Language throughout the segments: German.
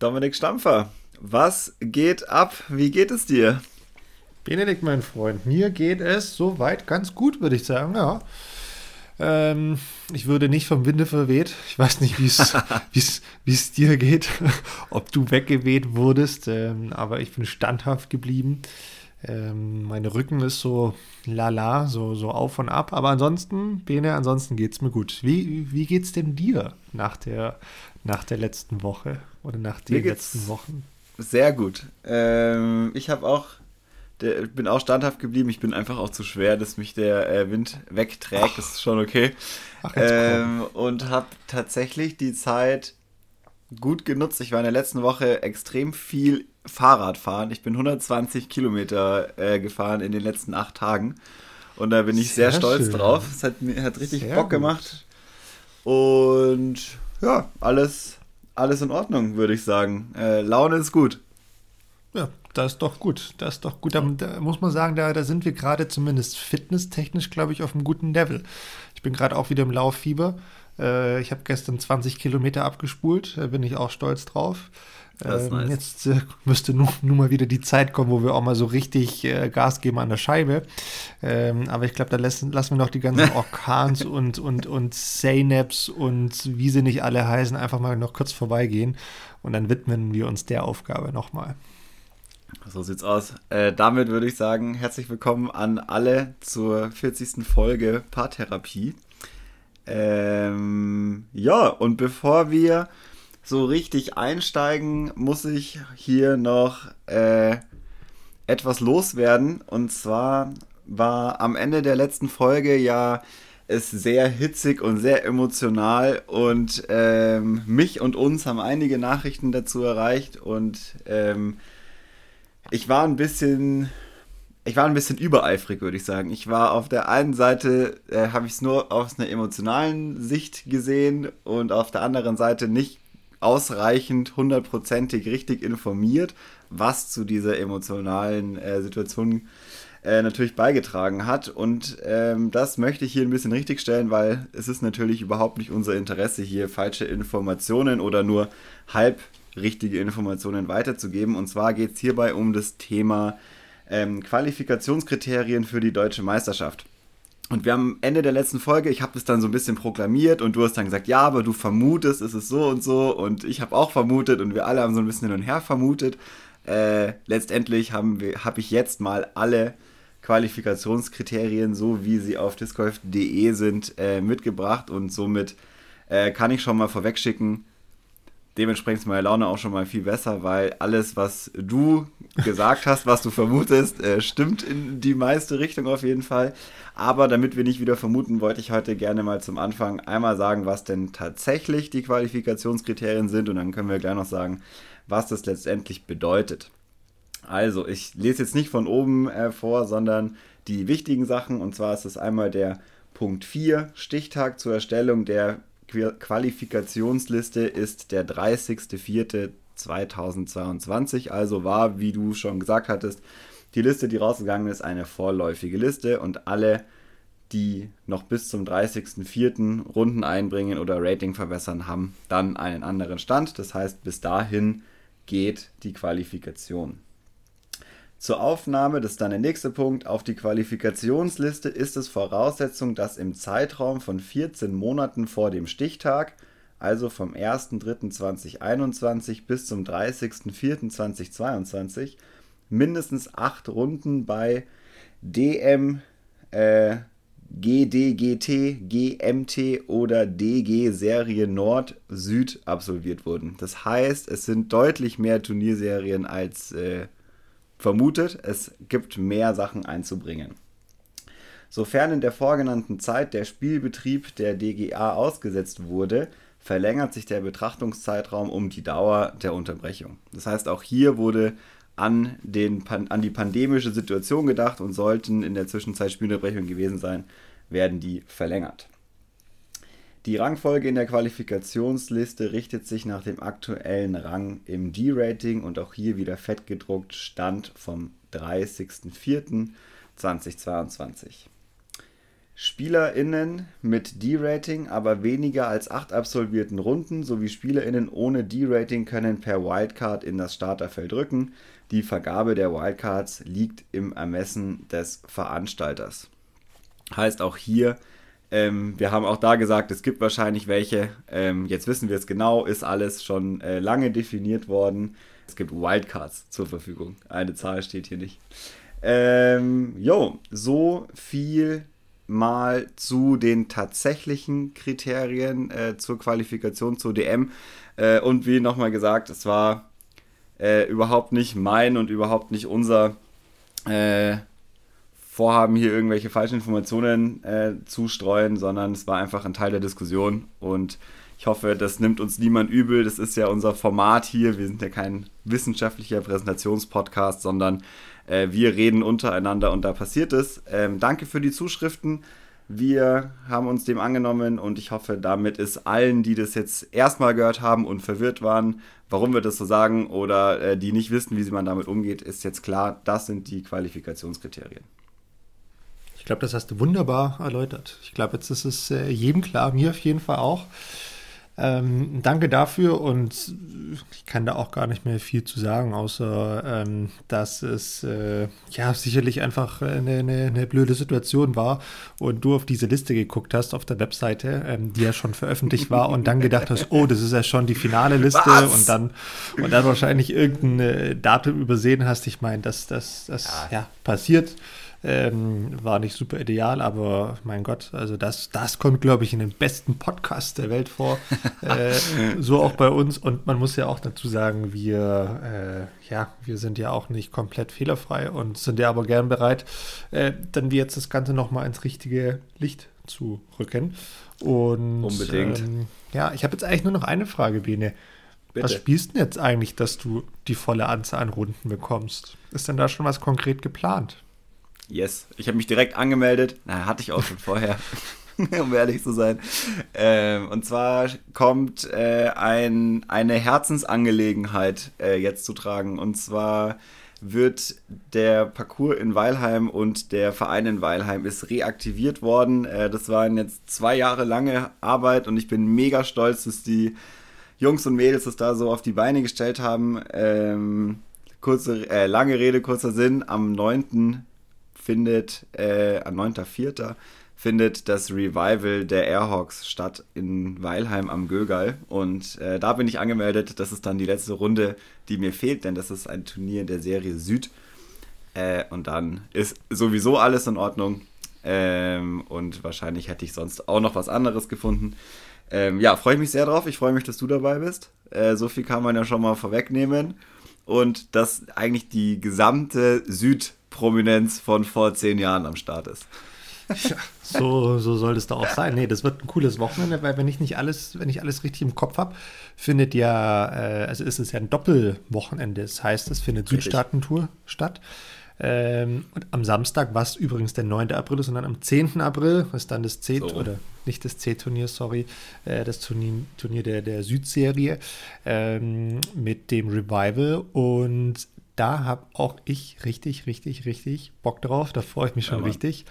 Dominik Stampfer. Was geht ab? Wie geht es dir? Benedikt, mein Freund, mir geht es soweit ganz gut, würde ich sagen, ja. Ähm, ich würde nicht vom Winde verweht. Ich weiß nicht, wie es dir geht, ob du weggeweht wurdest, ähm, aber ich bin standhaft geblieben. Ähm, mein Rücken ist so lala, so, so auf und ab. Aber ansonsten, Bene, ansonsten geht es mir gut. Wie, wie geht es denn dir nach der, nach der letzten Woche oder nach den letzten Wochen? Sehr gut. Ähm, ich habe auch, der, bin auch standhaft geblieben. Ich bin einfach auch zu schwer, dass mich der äh, Wind wegträgt. Ach. Das ist schon okay. Ach, ähm, und habe tatsächlich die Zeit gut genutzt. Ich war in der letzten Woche extrem viel Fahrrad fahren. Ich bin 120 Kilometer äh, gefahren in den letzten acht Tagen. Und da bin ich sehr, sehr stolz schön. drauf. Es hat, hat richtig sehr Bock gut. gemacht. Und ja, alles, alles in Ordnung, würde ich sagen. Äh, Laune ist gut. Ja, das ist doch gut. Das ist doch gut. Da, da muss man sagen, da, da sind wir gerade zumindest fitnesstechnisch, glaube ich, auf einem guten Level. Ich bin gerade auch wieder im Lauffieber. Äh, ich habe gestern 20 Kilometer abgespult. Da bin ich auch stolz drauf. Ähm, nice. Jetzt äh, müsste nun, nun mal wieder die Zeit kommen, wo wir auch mal so richtig äh, Gas geben an der Scheibe. Ähm, aber ich glaube, da lassen, lassen wir noch die ganzen Orkans und, und, und Saynaps und wie sie nicht alle heißen, einfach mal noch kurz vorbeigehen. Und dann widmen wir uns der Aufgabe nochmal. So sieht's aus. Äh, damit würde ich sagen, herzlich willkommen an alle zur 40. Folge Paartherapie. Ähm, ja, und bevor wir so richtig einsteigen, muss ich hier noch äh, etwas loswerden. Und zwar war am Ende der letzten Folge ja es sehr hitzig und sehr emotional und ähm, mich und uns haben einige Nachrichten dazu erreicht und ähm, ich war ein bisschen ich war ein bisschen übereifrig, würde ich sagen. Ich war auf der einen Seite, äh, habe ich es nur aus einer emotionalen Sicht gesehen und auf der anderen Seite nicht ausreichend hundertprozentig richtig informiert, was zu dieser emotionalen äh, Situation äh, natürlich beigetragen hat. Und ähm, das möchte ich hier ein bisschen richtigstellen, weil es ist natürlich überhaupt nicht unser Interesse, hier falsche Informationen oder nur halb richtige Informationen weiterzugeben. Und zwar geht es hierbei um das Thema ähm, Qualifikationskriterien für die deutsche Meisterschaft. Und wir haben am Ende der letzten Folge, ich habe das dann so ein bisschen proklamiert und du hast dann gesagt, ja, aber du vermutest, es ist so und so und ich habe auch vermutet und wir alle haben so ein bisschen hin und her vermutet. Äh, letztendlich habe hab ich jetzt mal alle Qualifikationskriterien, so wie sie auf discgolf.de sind, äh, mitgebracht und somit äh, kann ich schon mal vorwegschicken, dementsprechend ist meine Laune auch schon mal viel besser, weil alles, was du gesagt hast, was du vermutest, äh, stimmt in die meiste Richtung auf jeden Fall. Aber damit wir nicht wieder vermuten, wollte ich heute gerne mal zum Anfang einmal sagen, was denn tatsächlich die Qualifikationskriterien sind und dann können wir gleich noch sagen, was das letztendlich bedeutet. Also, ich lese jetzt nicht von oben äh, vor, sondern die wichtigen Sachen und zwar ist es einmal der Punkt 4, Stichtag zur Erstellung der Qualifikationsliste ist der 30.04.2022, also war, wie du schon gesagt hattest, die Liste, die rausgegangen ist, eine vorläufige Liste und alle, die noch bis zum 30.04. Runden einbringen oder Rating verbessern, haben dann einen anderen Stand. Das heißt, bis dahin geht die Qualifikation. Zur Aufnahme, das ist dann der nächste Punkt, auf die Qualifikationsliste ist es Voraussetzung, dass im Zeitraum von 14 Monaten vor dem Stichtag, also vom 1.3.2021 bis zum 30.04.2022, mindestens 8 Runden bei DM, äh, GDGT, GMT oder DG Serie Nord Süd absolviert wurden. Das heißt, es sind deutlich mehr Turnierserien als äh, vermutet, es gibt mehr Sachen einzubringen. Sofern in der vorgenannten Zeit der Spielbetrieb der DGA ausgesetzt wurde, verlängert sich der Betrachtungszeitraum um die Dauer der Unterbrechung. Das heißt, auch hier wurde an, den, an die pandemische Situation gedacht und sollten in der Zwischenzeit Spielunterbrechungen gewesen sein, werden die verlängert. Die Rangfolge in der Qualifikationsliste richtet sich nach dem aktuellen Rang im D-Rating und auch hier wieder fett gedruckt Stand vom 30.04.2022. SpielerInnen mit D-Rating, aber weniger als acht absolvierten Runden sowie SpielerInnen ohne D-Rating können per Wildcard in das Starterfeld rücken. Die Vergabe der Wildcards liegt im Ermessen des Veranstalters. Heißt auch hier, ähm, wir haben auch da gesagt, es gibt wahrscheinlich welche. Ähm, jetzt wissen wir es genau, ist alles schon äh, lange definiert worden. Es gibt Wildcards zur Verfügung. Eine Zahl steht hier nicht. Ähm, jo, so viel mal zu den tatsächlichen Kriterien äh, zur Qualifikation zur DM. Äh, und wie nochmal gesagt, es war äh, überhaupt nicht mein und überhaupt nicht unser äh, Vorhaben, hier irgendwelche falschen Informationen äh, zu streuen, sondern es war einfach ein Teil der Diskussion und ich hoffe, das nimmt uns niemand übel. Das ist ja unser Format hier. Wir sind ja kein wissenschaftlicher Präsentationspodcast, sondern äh, wir reden untereinander und da passiert es. Ähm, danke für die Zuschriften. Wir haben uns dem angenommen und ich hoffe, damit ist allen, die das jetzt erstmal gehört haben und verwirrt waren, warum wir das so sagen oder äh, die nicht wissen, wie man damit umgeht, ist jetzt klar, das sind die Qualifikationskriterien. Ich glaube, das hast du wunderbar erläutert. Ich glaube, jetzt ist es äh, jedem klar, mir auf jeden Fall auch. Ähm, danke dafür und ich kann da auch gar nicht mehr viel zu sagen, außer ähm, dass es äh, ja sicherlich einfach eine, eine, eine, blöde Situation war und du auf diese Liste geguckt hast auf der Webseite, ähm, die ja schon veröffentlicht war und dann gedacht hast, oh, das ist ja schon die finale Liste Was? und dann und dann wahrscheinlich irgendein äh, Datum übersehen hast. Ich meine, dass das, das ja. ja passiert. Ähm, war nicht super ideal, aber mein Gott, also das, das kommt, glaube ich, in den besten Podcast der Welt vor. äh, so auch bei uns. Und man muss ja auch dazu sagen, wir, äh, ja, wir sind ja auch nicht komplett fehlerfrei und sind ja aber gern bereit, äh, dann wie jetzt das Ganze nochmal ins richtige Licht zu rücken. Und unbedingt. Ähm, ja, ich habe jetzt eigentlich nur noch eine Frage, Bene. Bitte. Was spielst du denn jetzt eigentlich, dass du die volle Anzahl an Runden bekommst? Ist denn da schon was konkret geplant? Yes. Ich habe mich direkt angemeldet. Na, hatte ich auch schon vorher, um ehrlich zu sein. Ähm, und zwar kommt äh, ein, eine Herzensangelegenheit äh, jetzt zu tragen. Und zwar wird der Parcours in Weilheim und der Verein in Weilheim ist reaktiviert worden. Äh, das waren jetzt zwei Jahre lange Arbeit und ich bin mega stolz, dass die Jungs und Mädels das da so auf die Beine gestellt haben. Ähm, kurze, äh, lange Rede, kurzer Sinn. Am 9 findet, äh, am 9.4. findet das Revival der Airhawks statt in Weilheim am Gögal. Und äh, da bin ich angemeldet. Das ist dann die letzte Runde, die mir fehlt, denn das ist ein Turnier der Serie Süd. Äh, und dann ist sowieso alles in Ordnung. Ähm, und wahrscheinlich hätte ich sonst auch noch was anderes gefunden. Ähm, ja, freue ich mich sehr drauf. Ich freue mich, dass du dabei bist. Äh, so viel kann man ja schon mal vorwegnehmen. Und dass eigentlich die gesamte Süd- Prominenz von vor zehn Jahren am Start ist. Ja, so, so soll es da auch sein. Nee, das wird ein cooles Wochenende, weil wenn ich nicht alles, wenn ich alles richtig im Kopf habe, findet ja, äh, also ist es ja ein Doppelwochenende. Das heißt, es findet Südstaaten-Tour statt. Ähm, und am Samstag, was übrigens der 9. April ist, sondern am 10. April ist dann das C, so. oder nicht das C-Turnier, sorry, äh, das Turnier, Turnier der, der Südserie ähm, mit dem Revival. Und da habe auch ich richtig, richtig, richtig Bock drauf. Da freue ich mich schon ja, richtig.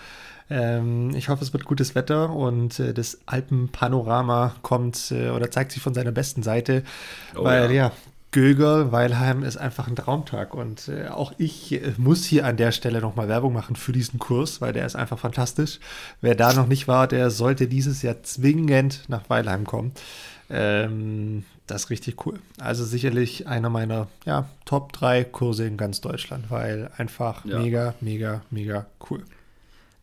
Ähm, ich hoffe, es wird gutes Wetter und äh, das Alpenpanorama kommt äh, oder zeigt sich von seiner besten Seite. Oh, weil ja, ja Göger, Weilheim ist einfach ein Traumtag. Und äh, auch ich äh, muss hier an der Stelle nochmal Werbung machen für diesen Kurs, weil der ist einfach fantastisch. Wer da noch nicht war, der sollte dieses Jahr zwingend nach Weilheim kommen. Ähm, das ist richtig cool. Also sicherlich einer meiner ja, Top 3 Kurse in ganz Deutschland, weil einfach ja. mega, mega, mega cool.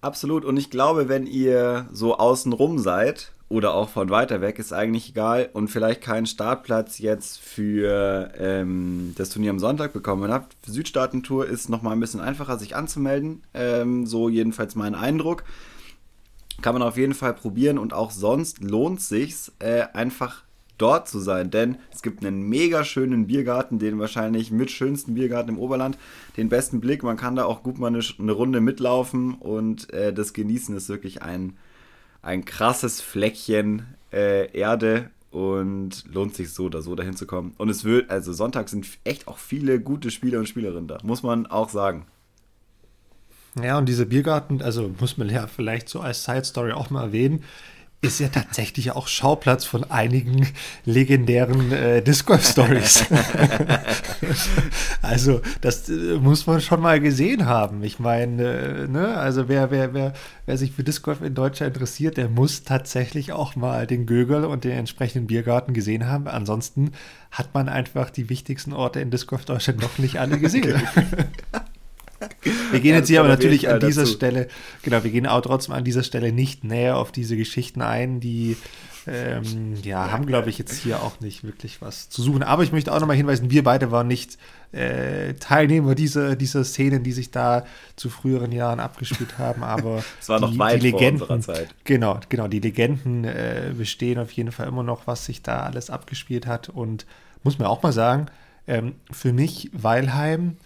Absolut. Und ich glaube, wenn ihr so außenrum seid oder auch von weiter weg, ist eigentlich egal und vielleicht keinen Startplatz jetzt für ähm, das Turnier am Sonntag bekommen habt. Südstaaten-Tour ist nochmal ein bisschen einfacher, sich anzumelden. Ähm, so jedenfalls mein Eindruck. Kann man auf jeden Fall probieren und auch sonst lohnt sich äh, einfach dort zu sein, denn es gibt einen mega schönen Biergarten, den wahrscheinlich mit schönsten Biergarten im Oberland, den besten Blick, man kann da auch gut mal eine, eine Runde mitlaufen und äh, das Genießen ist wirklich ein, ein krasses Fleckchen äh, Erde und lohnt sich so oder so dahin zu kommen. Und es wird, also Sonntag sind echt auch viele gute Spieler und Spielerinnen da, muss man auch sagen. Ja, und diese Biergarten, also muss man ja vielleicht so als Side Story auch mal erwähnen, ist ja tatsächlich auch Schauplatz von einigen legendären äh, Disc Golf Stories. also das äh, muss man schon mal gesehen haben. Ich meine, äh, ne, also wer, wer, wer, wer sich für Disc Golf in Deutschland interessiert, der muss tatsächlich auch mal den Gögel und den entsprechenden Biergarten gesehen haben. Ansonsten hat man einfach die wichtigsten Orte in Disc Golf Deutschland noch nicht alle gesehen. Wir gehen jetzt hier aber natürlich an dieser dazu. Stelle, genau, wir gehen auch trotzdem an dieser Stelle nicht näher auf diese Geschichten ein, die ähm, ja, haben, glaube ich, jetzt hier auch nicht wirklich was zu suchen. Aber ich möchte auch nochmal hinweisen, wir beide waren nicht äh, Teilnehmer dieser, dieser Szenen, die sich da zu früheren Jahren abgespielt haben. Aber es war die, noch weit die Legenden, vor unserer Zeit. Genau, genau, die Legenden äh, bestehen auf jeden Fall immer noch, was sich da alles abgespielt hat. Und muss man auch mal sagen, ähm, für mich Weilheim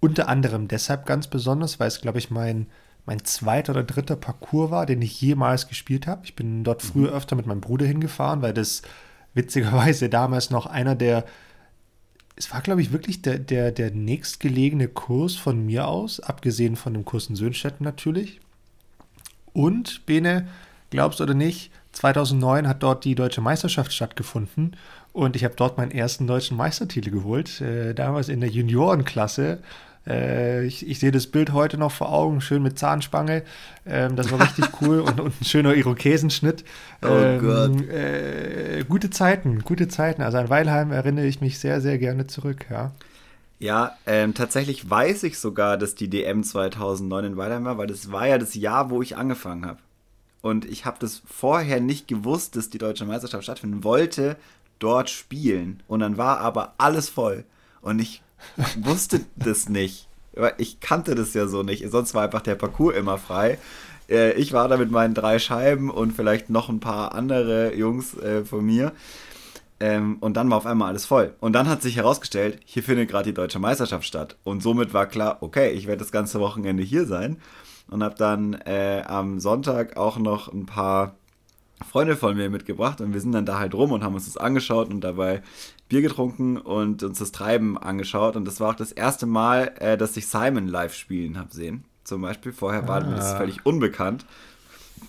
unter anderem deshalb ganz besonders, weil es, glaube ich, mein, mein zweiter oder dritter Parcours war, den ich jemals gespielt habe. Ich bin dort früher mhm. öfter mit meinem Bruder hingefahren, weil das witzigerweise damals noch einer der, es war, glaube ich, wirklich der, der, der nächstgelegene Kurs von mir aus, abgesehen von dem Kurs in Söhnstetten natürlich. Und, Bene, glaubst du oder nicht, 2009 hat dort die deutsche Meisterschaft stattgefunden und ich habe dort meinen ersten deutschen Meistertitel geholt, äh, damals in der Juniorenklasse äh, ich, ich sehe das Bild heute noch vor Augen, schön mit Zahnspange. Ähm, das war richtig cool und, und, ein schöner Irokesenschnitt. Oh ähm, Gott. Äh, gute Zeiten, gute Zeiten. Also an Weilheim erinnere ich mich sehr, sehr gerne zurück, ja. Ja, ähm, tatsächlich weiß ich sogar, dass die DM 2009 in Weilheim war, weil das war ja das Jahr, wo ich angefangen habe. Und ich habe das vorher nicht gewusst, dass die deutsche Meisterschaft stattfinden wollte, dort spielen. Und dann war aber alles voll. Und ich wusste das nicht. Ich kannte das ja so nicht. Sonst war einfach der Parcours immer frei. Äh, ich war da mit meinen drei Scheiben und vielleicht noch ein paar andere Jungs äh, von mir. Ähm, und dann war auf einmal alles voll. Und dann hat sich herausgestellt, hier findet gerade die deutsche Meisterschaft statt. Und somit war klar, okay, ich werde das ganze Wochenende hier sein. Und habe dann äh, am Sonntag auch noch ein paar Freunde von mir mitgebracht. Und wir sind dann da halt rum und haben uns das angeschaut und dabei Bier getrunken und uns das Treiben angeschaut. Und das war auch das erste Mal, äh, dass ich Simon live spielen habe sehen. Zum Beispiel. Vorher war ah. mir das völlig unbekannt.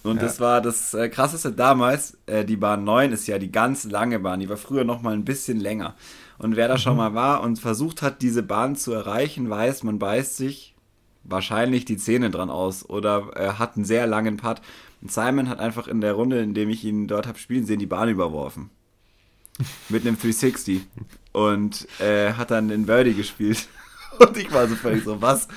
Und ja. das war das äh, krasseste damals. Äh, die Bahn 9 ist ja die ganz lange Bahn. Die war früher noch mal ein bisschen länger. Und wer da mhm. schon mal war und versucht hat, diese Bahn zu erreichen, weiß, man beißt sich wahrscheinlich die Zähne dran aus oder äh, hat einen sehr langen Putt. Und Simon hat einfach in der Runde, in dem ich ihn dort habe spielen sehen, die Bahn überworfen mit einem 360 und äh, hat dann in Birdie gespielt. Und ich war so völlig so, was?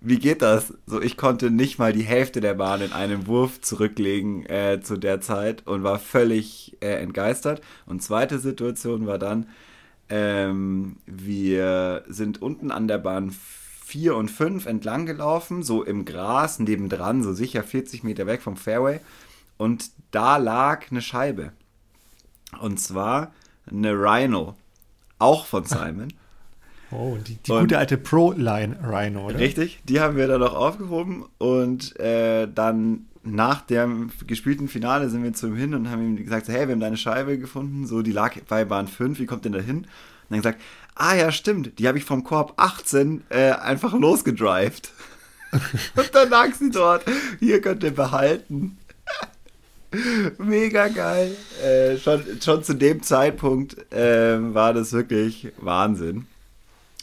Wie geht das? So, ich konnte nicht mal die Hälfte der Bahn in einem Wurf zurücklegen äh, zu der Zeit und war völlig äh, entgeistert. Und zweite Situation war dann, ähm, wir sind unten an der Bahn 4 und 5 entlang gelaufen, so im Gras nebendran, so sicher 40 Meter weg vom Fairway. Und da lag eine Scheibe. Und zwar eine Rhino, auch von Simon. Oh, die, die gute alte Pro-Line Rhino, oder? Richtig, die haben wir dann noch aufgehoben und äh, dann nach dem gespielten Finale sind wir zu ihm hin und haben ihm gesagt, hey, wir haben deine Scheibe gefunden, so die lag bei Bahn 5, wie kommt denn da hin? Und dann gesagt, ah ja, stimmt, die habe ich vom Korb 18 äh, einfach losgedrived. und dann lag sie dort, hier könnt ihr behalten. Mega geil. Äh, schon, schon zu dem Zeitpunkt äh, war das wirklich Wahnsinn.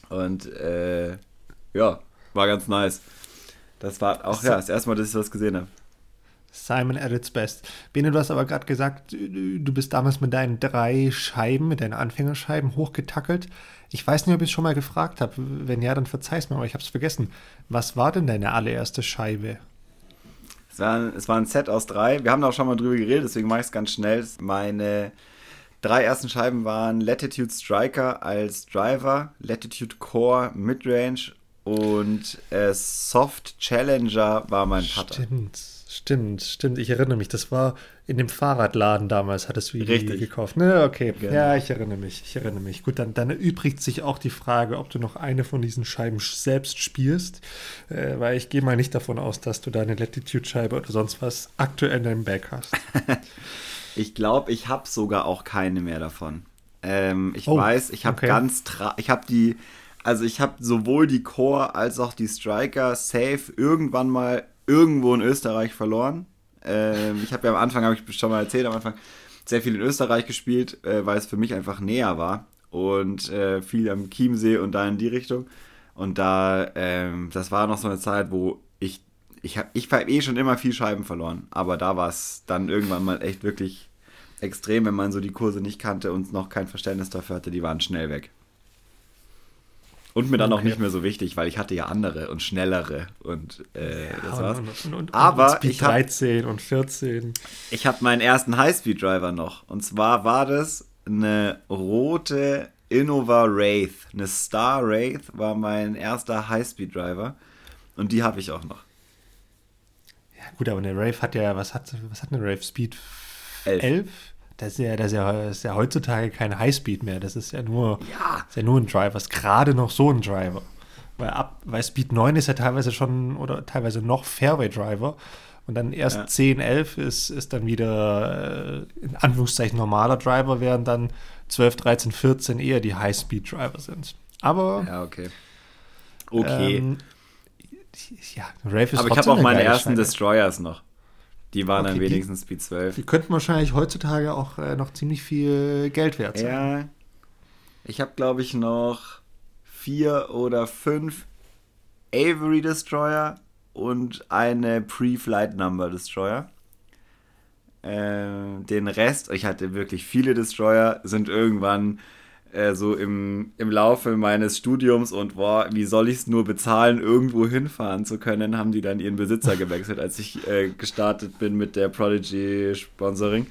Und äh, ja, war ganz nice. Das war auch ja, das erste Mal, dass ich das gesehen habe. Simon at its best. Bene, du hast aber gerade gesagt, du bist damals mit deinen drei Scheiben, mit deinen Anfängerscheiben hochgetackelt. Ich weiß nicht, ob ich es schon mal gefragt habe. Wenn ja, dann verzeih's mir, aber ich habe es vergessen. Was war denn deine allererste Scheibe? Es war, es war ein Set aus drei. Wir haben da auch schon mal drüber geredet, deswegen mache ich es ganz schnell. Meine drei ersten Scheiben waren Latitude Striker als Driver, Latitude Core Midrange und äh, Soft Challenger war mein Putter. Stimmt. Stimmt, stimmt. Ich erinnere mich. Das war in dem Fahrradladen damals, hattest du die Richtig. gekauft. Ne, okay. Genau. Ja, ich erinnere mich. Ich erinnere mich. Gut, dann, dann erübrigt sich auch die Frage, ob du noch eine von diesen Scheiben selbst spielst. Äh, weil ich gehe mal nicht davon aus, dass du deine Latitude-Scheibe oder sonst was aktuell in deinem Bag hast. ich glaube, ich habe sogar auch keine mehr davon. Ähm, ich oh, weiß, ich habe okay. ganz, ich habe die also ich habe sowohl die Core als auch die Striker safe irgendwann mal irgendwo in Österreich verloren. Ähm, ich habe ja am Anfang, habe ich schon mal erzählt, am Anfang sehr viel in Österreich gespielt, äh, weil es für mich einfach näher war und äh, viel am Chiemsee und da in die Richtung. Und da, ähm, das war noch so eine Zeit, wo ich, ich habe ich hab eh schon immer viel Scheiben verloren, aber da war es dann irgendwann mal echt wirklich extrem, wenn man so die Kurse nicht kannte und noch kein Verständnis dafür hatte, die waren schnell weg. Und mir dann okay. auch nicht mehr so wichtig, weil ich hatte ja andere und schnellere und äh, ja, das war's. Und, und, und, Aber ich hab, 13 und 14. Ich habe meinen ersten Highspeed-Driver noch. Und zwar war das eine rote Innova Wraith. Eine Star Wraith war mein erster Highspeed-Driver. Und die habe ich auch noch. Ja, gut, aber eine Wraith hat ja, was hat, was hat eine Wraith Speed? 11. 11? Das ist ja, das ist ja, das ist ja heutzutage kein Highspeed mehr. Das ist ja nur, ja. Ist ja nur ein Driver. Das ist gerade noch so ein Driver. Weil, ab, weil Speed 9 ist ja teilweise schon oder teilweise noch Fairway Driver. Und dann erst ja. 10, 11 ist, ist dann wieder äh, in Anführungszeichen normaler Driver, während dann 12, 13, 14 eher die High-Speed-Driver sind. Aber. Ja, okay. Okay. Ähm, ja, Rave ist Aber ich habe auch meine ersten Scheibe. Destroyers noch. Die waren okay, dann wenigstens die, Speed 12. Die könnten wahrscheinlich heutzutage auch äh, noch ziemlich viel Geld wert sein. Ja. Ich habe, glaube ich, noch vier oder fünf Avery Destroyer und eine Pre-Flight Number Destroyer. Äh, den Rest, ich hatte wirklich viele Destroyer, sind irgendwann äh, so im, im Laufe meines Studiums und boah, wie soll ich es nur bezahlen, irgendwo hinfahren zu können, haben die dann ihren Besitzer gewechselt, als ich äh, gestartet bin mit der Prodigy Sponsoring.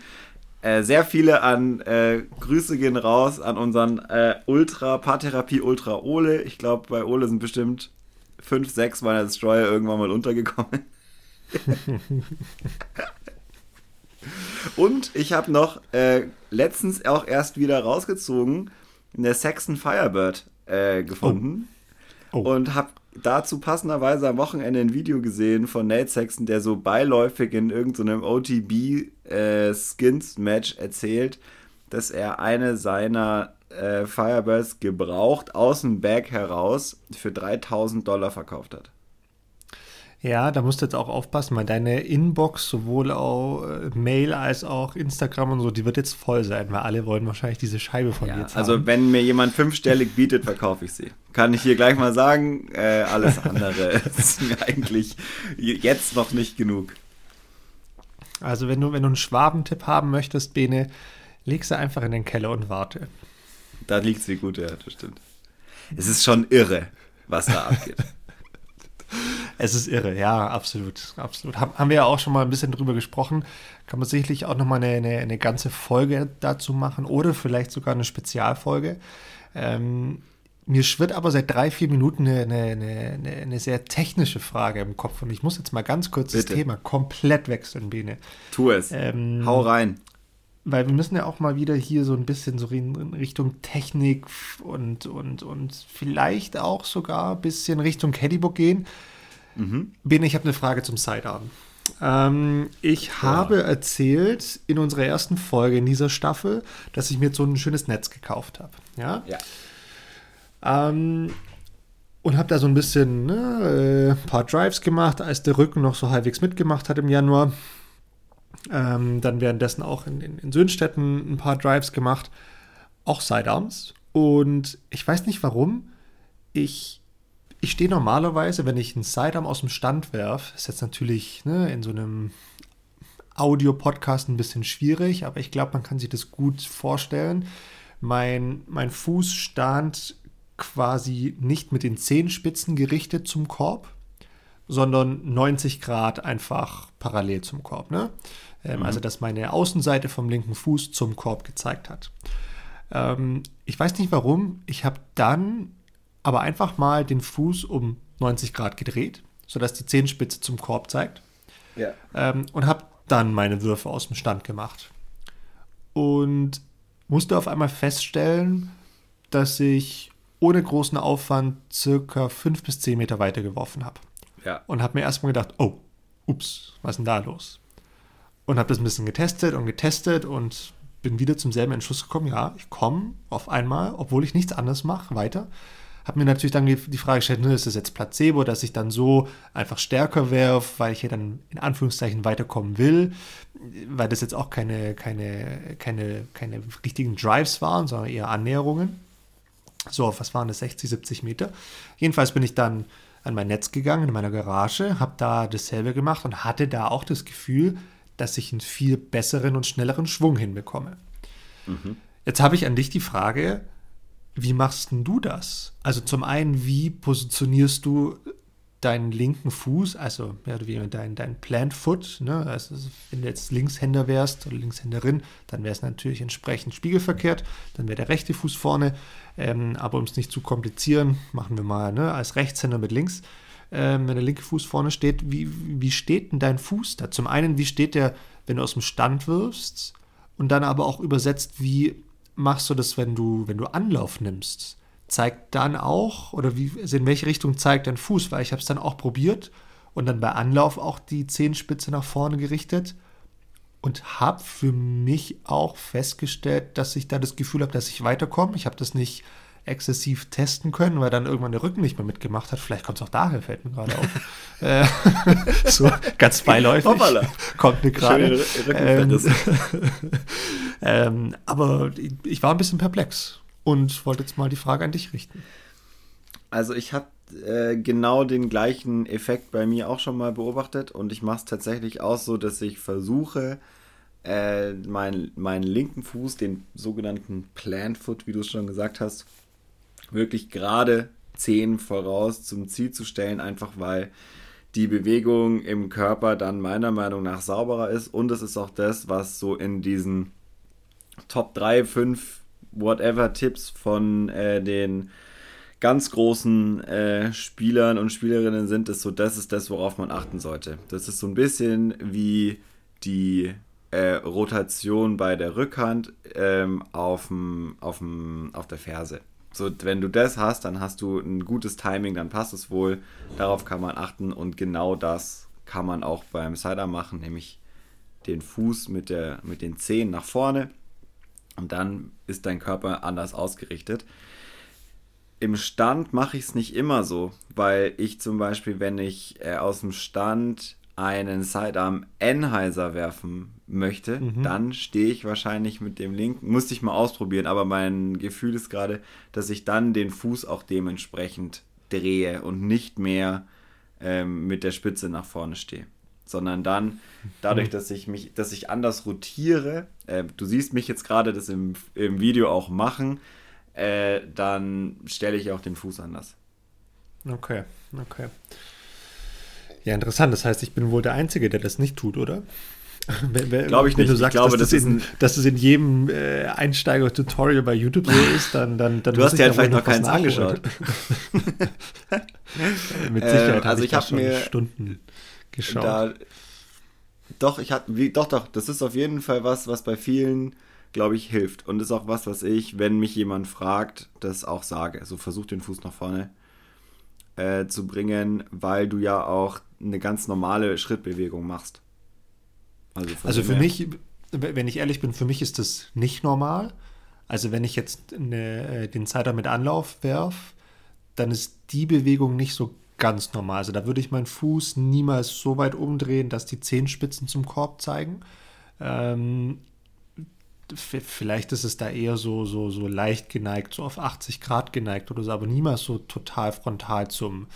Äh, sehr viele an äh, Grüße gehen raus an unseren äh, Ultra, Paartherapie Ultra Ole. Ich glaube, bei Ole sind bestimmt fünf, sechs meiner Destroyer irgendwann mal untergekommen. Und ich habe noch äh, letztens auch erst wieder rausgezogen eine Saxon Firebird äh, gefunden oh. Oh. und habe dazu passenderweise am Wochenende ein Video gesehen von Nate Saxon, der so beiläufig in irgendeinem OTB äh, Skins Match erzählt, dass er eine seiner äh, Firebirds gebraucht aus dem Bag heraus für 3000 Dollar verkauft hat. Ja, da musst du jetzt auch aufpassen, weil deine Inbox, sowohl auch äh, Mail als auch Instagram und so, die wird jetzt voll sein, weil alle wollen wahrscheinlich diese Scheibe von ja, dir Also haben. wenn mir jemand fünfstellig bietet, verkaufe ich sie. Kann ich hier gleich mal sagen, äh, alles andere ist mir eigentlich jetzt noch nicht genug. Also wenn du, wenn du einen Schwabentipp haben möchtest, Bene, leg sie einfach in den Keller und warte. Da liegt sie gut, ja, das stimmt. Es ist schon irre, was da abgeht. Es ist irre, ja, absolut, absolut. Haben wir ja auch schon mal ein bisschen drüber gesprochen. Kann man sicherlich auch noch mal eine, eine, eine ganze Folge dazu machen oder vielleicht sogar eine Spezialfolge. Ähm, mir schwirrt aber seit drei, vier Minuten eine, eine, eine, eine, sehr technische Frage im Kopf und ich muss jetzt mal ganz kurz Bitte. das Thema komplett wechseln, Bene. Tu es. Ähm, Hau rein. Weil wir müssen ja auch mal wieder hier so ein bisschen so in Richtung Technik und, und, und vielleicht auch sogar ein bisschen Richtung Caddybook gehen. Mhm. Ben, ich habe eine Frage zum Sidearm. Ähm, ich ja. habe erzählt in unserer ersten Folge in dieser Staffel, dass ich mir so ein schönes Netz gekauft habe. Ja. ja. Ähm, und habe da so ein bisschen ne, ein äh, paar Drives gemacht, als der Rücken noch so halbwegs mitgemacht hat im Januar. Ähm, dann währenddessen auch in, in, in Söhnstetten ein paar Drives gemacht, auch Sidearms. Und ich weiß nicht warum, ich ich stehe normalerweise, wenn ich einen Sidearm aus dem Stand werfe, ist jetzt natürlich ne, in so einem Audio-Podcast ein bisschen schwierig, aber ich glaube, man kann sich das gut vorstellen. Mein, mein Fuß stand quasi nicht mit den Zehenspitzen gerichtet zum Korb, sondern 90 Grad einfach parallel zum Korb. Ne? Ähm, mhm. Also, dass meine Außenseite vom linken Fuß zum Korb gezeigt hat. Ähm, ich weiß nicht warum, ich habe dann aber einfach mal den Fuß um 90 Grad gedreht, sodass die Zehenspitze zum Korb zeigt. Ja. Ähm, und habe dann meine Würfe aus dem Stand gemacht. Und musste auf einmal feststellen, dass ich ohne großen Aufwand circa 5 bis 10 Meter weiter geworfen habe. Ja. Und habe mir erstmal gedacht, oh, ups, was ist denn da los? Und habe das ein bisschen getestet und getestet und bin wieder zum selben Entschluss gekommen, ja, ich komme auf einmal, obwohl ich nichts anderes mache, weiter habe mir natürlich dann die Frage gestellt, ne, ist das jetzt Placebo, dass ich dann so einfach stärker werfe, weil ich hier dann in Anführungszeichen weiterkommen will, weil das jetzt auch keine, keine, keine, keine richtigen Drives waren, sondern eher Annäherungen. So, was waren das, 60, 70 Meter? Jedenfalls bin ich dann an mein Netz gegangen in meiner Garage, habe da dasselbe gemacht und hatte da auch das Gefühl, dass ich einen viel besseren und schnelleren Schwung hinbekomme. Mhm. Jetzt habe ich an dich die Frage, wie machst denn du das? Also zum einen, wie positionierst du deinen linken Fuß, also mehr oder weniger dein, dein Plant Foot, ne? also wenn du jetzt Linkshänder wärst oder Linkshänderin, dann wäre es natürlich entsprechend spiegelverkehrt, dann wäre der rechte Fuß vorne, ähm, aber um es nicht zu komplizieren, machen wir mal ne? als Rechtshänder mit links, ähm, wenn der linke Fuß vorne steht, wie, wie steht denn dein Fuß da? Zum einen, wie steht der, wenn du aus dem Stand wirfst und dann aber auch übersetzt, wie machst du das, wenn du, wenn du Anlauf nimmst? zeigt dann auch, oder wie, also in welche Richtung zeigt dein Fuß? Weil ich habe es dann auch probiert und dann bei Anlauf auch die Zehenspitze nach vorne gerichtet und habe für mich auch festgestellt, dass ich da das Gefühl habe, dass ich weiterkomme. Ich habe das nicht exzessiv testen können, weil dann irgendwann der Rücken nicht mehr mitgemacht hat. Vielleicht kommt es auch daher, fällt mir gerade auf. Äh, so ganz beiläufig. Hoppala. Kommt mir gerade. Ähm, ähm, aber ich war ein bisschen perplex und wollte jetzt mal die Frage an dich richten. Also ich habe äh, genau den gleichen Effekt bei mir auch schon mal beobachtet und ich mache es tatsächlich auch so, dass ich versuche, äh, meinen mein linken Fuß, den sogenannten Plant Foot, wie du es schon gesagt hast, wirklich gerade Zehen voraus zum Ziel zu stellen, einfach weil die Bewegung im Körper dann meiner Meinung nach sauberer ist und es ist auch das, was so in diesen Top 3, 5 whatever Tipps von äh, den ganz großen äh, Spielern und Spielerinnen sind, ist so, das ist das, worauf man achten sollte. Das ist so ein bisschen wie die äh, Rotation bei der Rückhand ähm, aufm, aufm, auf der Ferse. So, wenn du das hast, dann hast du ein gutes Timing, dann passt es wohl. Darauf kann man achten und genau das kann man auch beim Sider machen, nämlich den Fuß mit, der, mit den Zehen nach vorne und dann ist dein Körper anders ausgerichtet. Im Stand mache ich es nicht immer so, weil ich zum Beispiel, wenn ich äh, aus dem Stand einen Sidearm Enheiser werfen möchte, mhm. dann stehe ich wahrscheinlich mit dem linken, musste ich mal ausprobieren, aber mein Gefühl ist gerade, dass ich dann den Fuß auch dementsprechend drehe und nicht mehr ähm, mit der Spitze nach vorne stehe sondern dann dadurch, mhm. dass ich mich, dass ich anders rotiere, äh, du siehst mich jetzt gerade das im, im Video auch machen, äh, dann stelle ich auch den Fuß anders. Okay, okay. Ja, interessant. Das heißt, ich bin wohl der Einzige, der das nicht tut, oder? Glaube ich wenn nicht. du sagst, glaube, dass, das, in, dass es in jedem äh, Einsteiger-Tutorial bei YouTube so ist, dann, dann, dann Du hast dir halt vielleicht noch keins angeschaut. Mit Sicherheit. Äh, also ich habe mir Stunden geschaut. Da, doch, ich hatte, wie, doch, doch, das ist auf jeden Fall was, was bei vielen, glaube ich, hilft. Und ist auch was, was ich, wenn mich jemand fragt, das auch sage. Also versuch den Fuß nach vorne äh, zu bringen, weil du ja auch eine ganz normale Schrittbewegung machst. Also, also für mich, wenn ich ehrlich bin, für mich ist das nicht normal. Also wenn ich jetzt eine, äh, den Zeiter mit Anlauf werfe, dann ist die Bewegung nicht so ganz normal. Also da würde ich meinen Fuß niemals so weit umdrehen, dass die Zehenspitzen zum Korb zeigen. Ähm, vielleicht ist es da eher so, so, so leicht geneigt, so auf 80 Grad geneigt oder so, aber niemals so total frontal zum,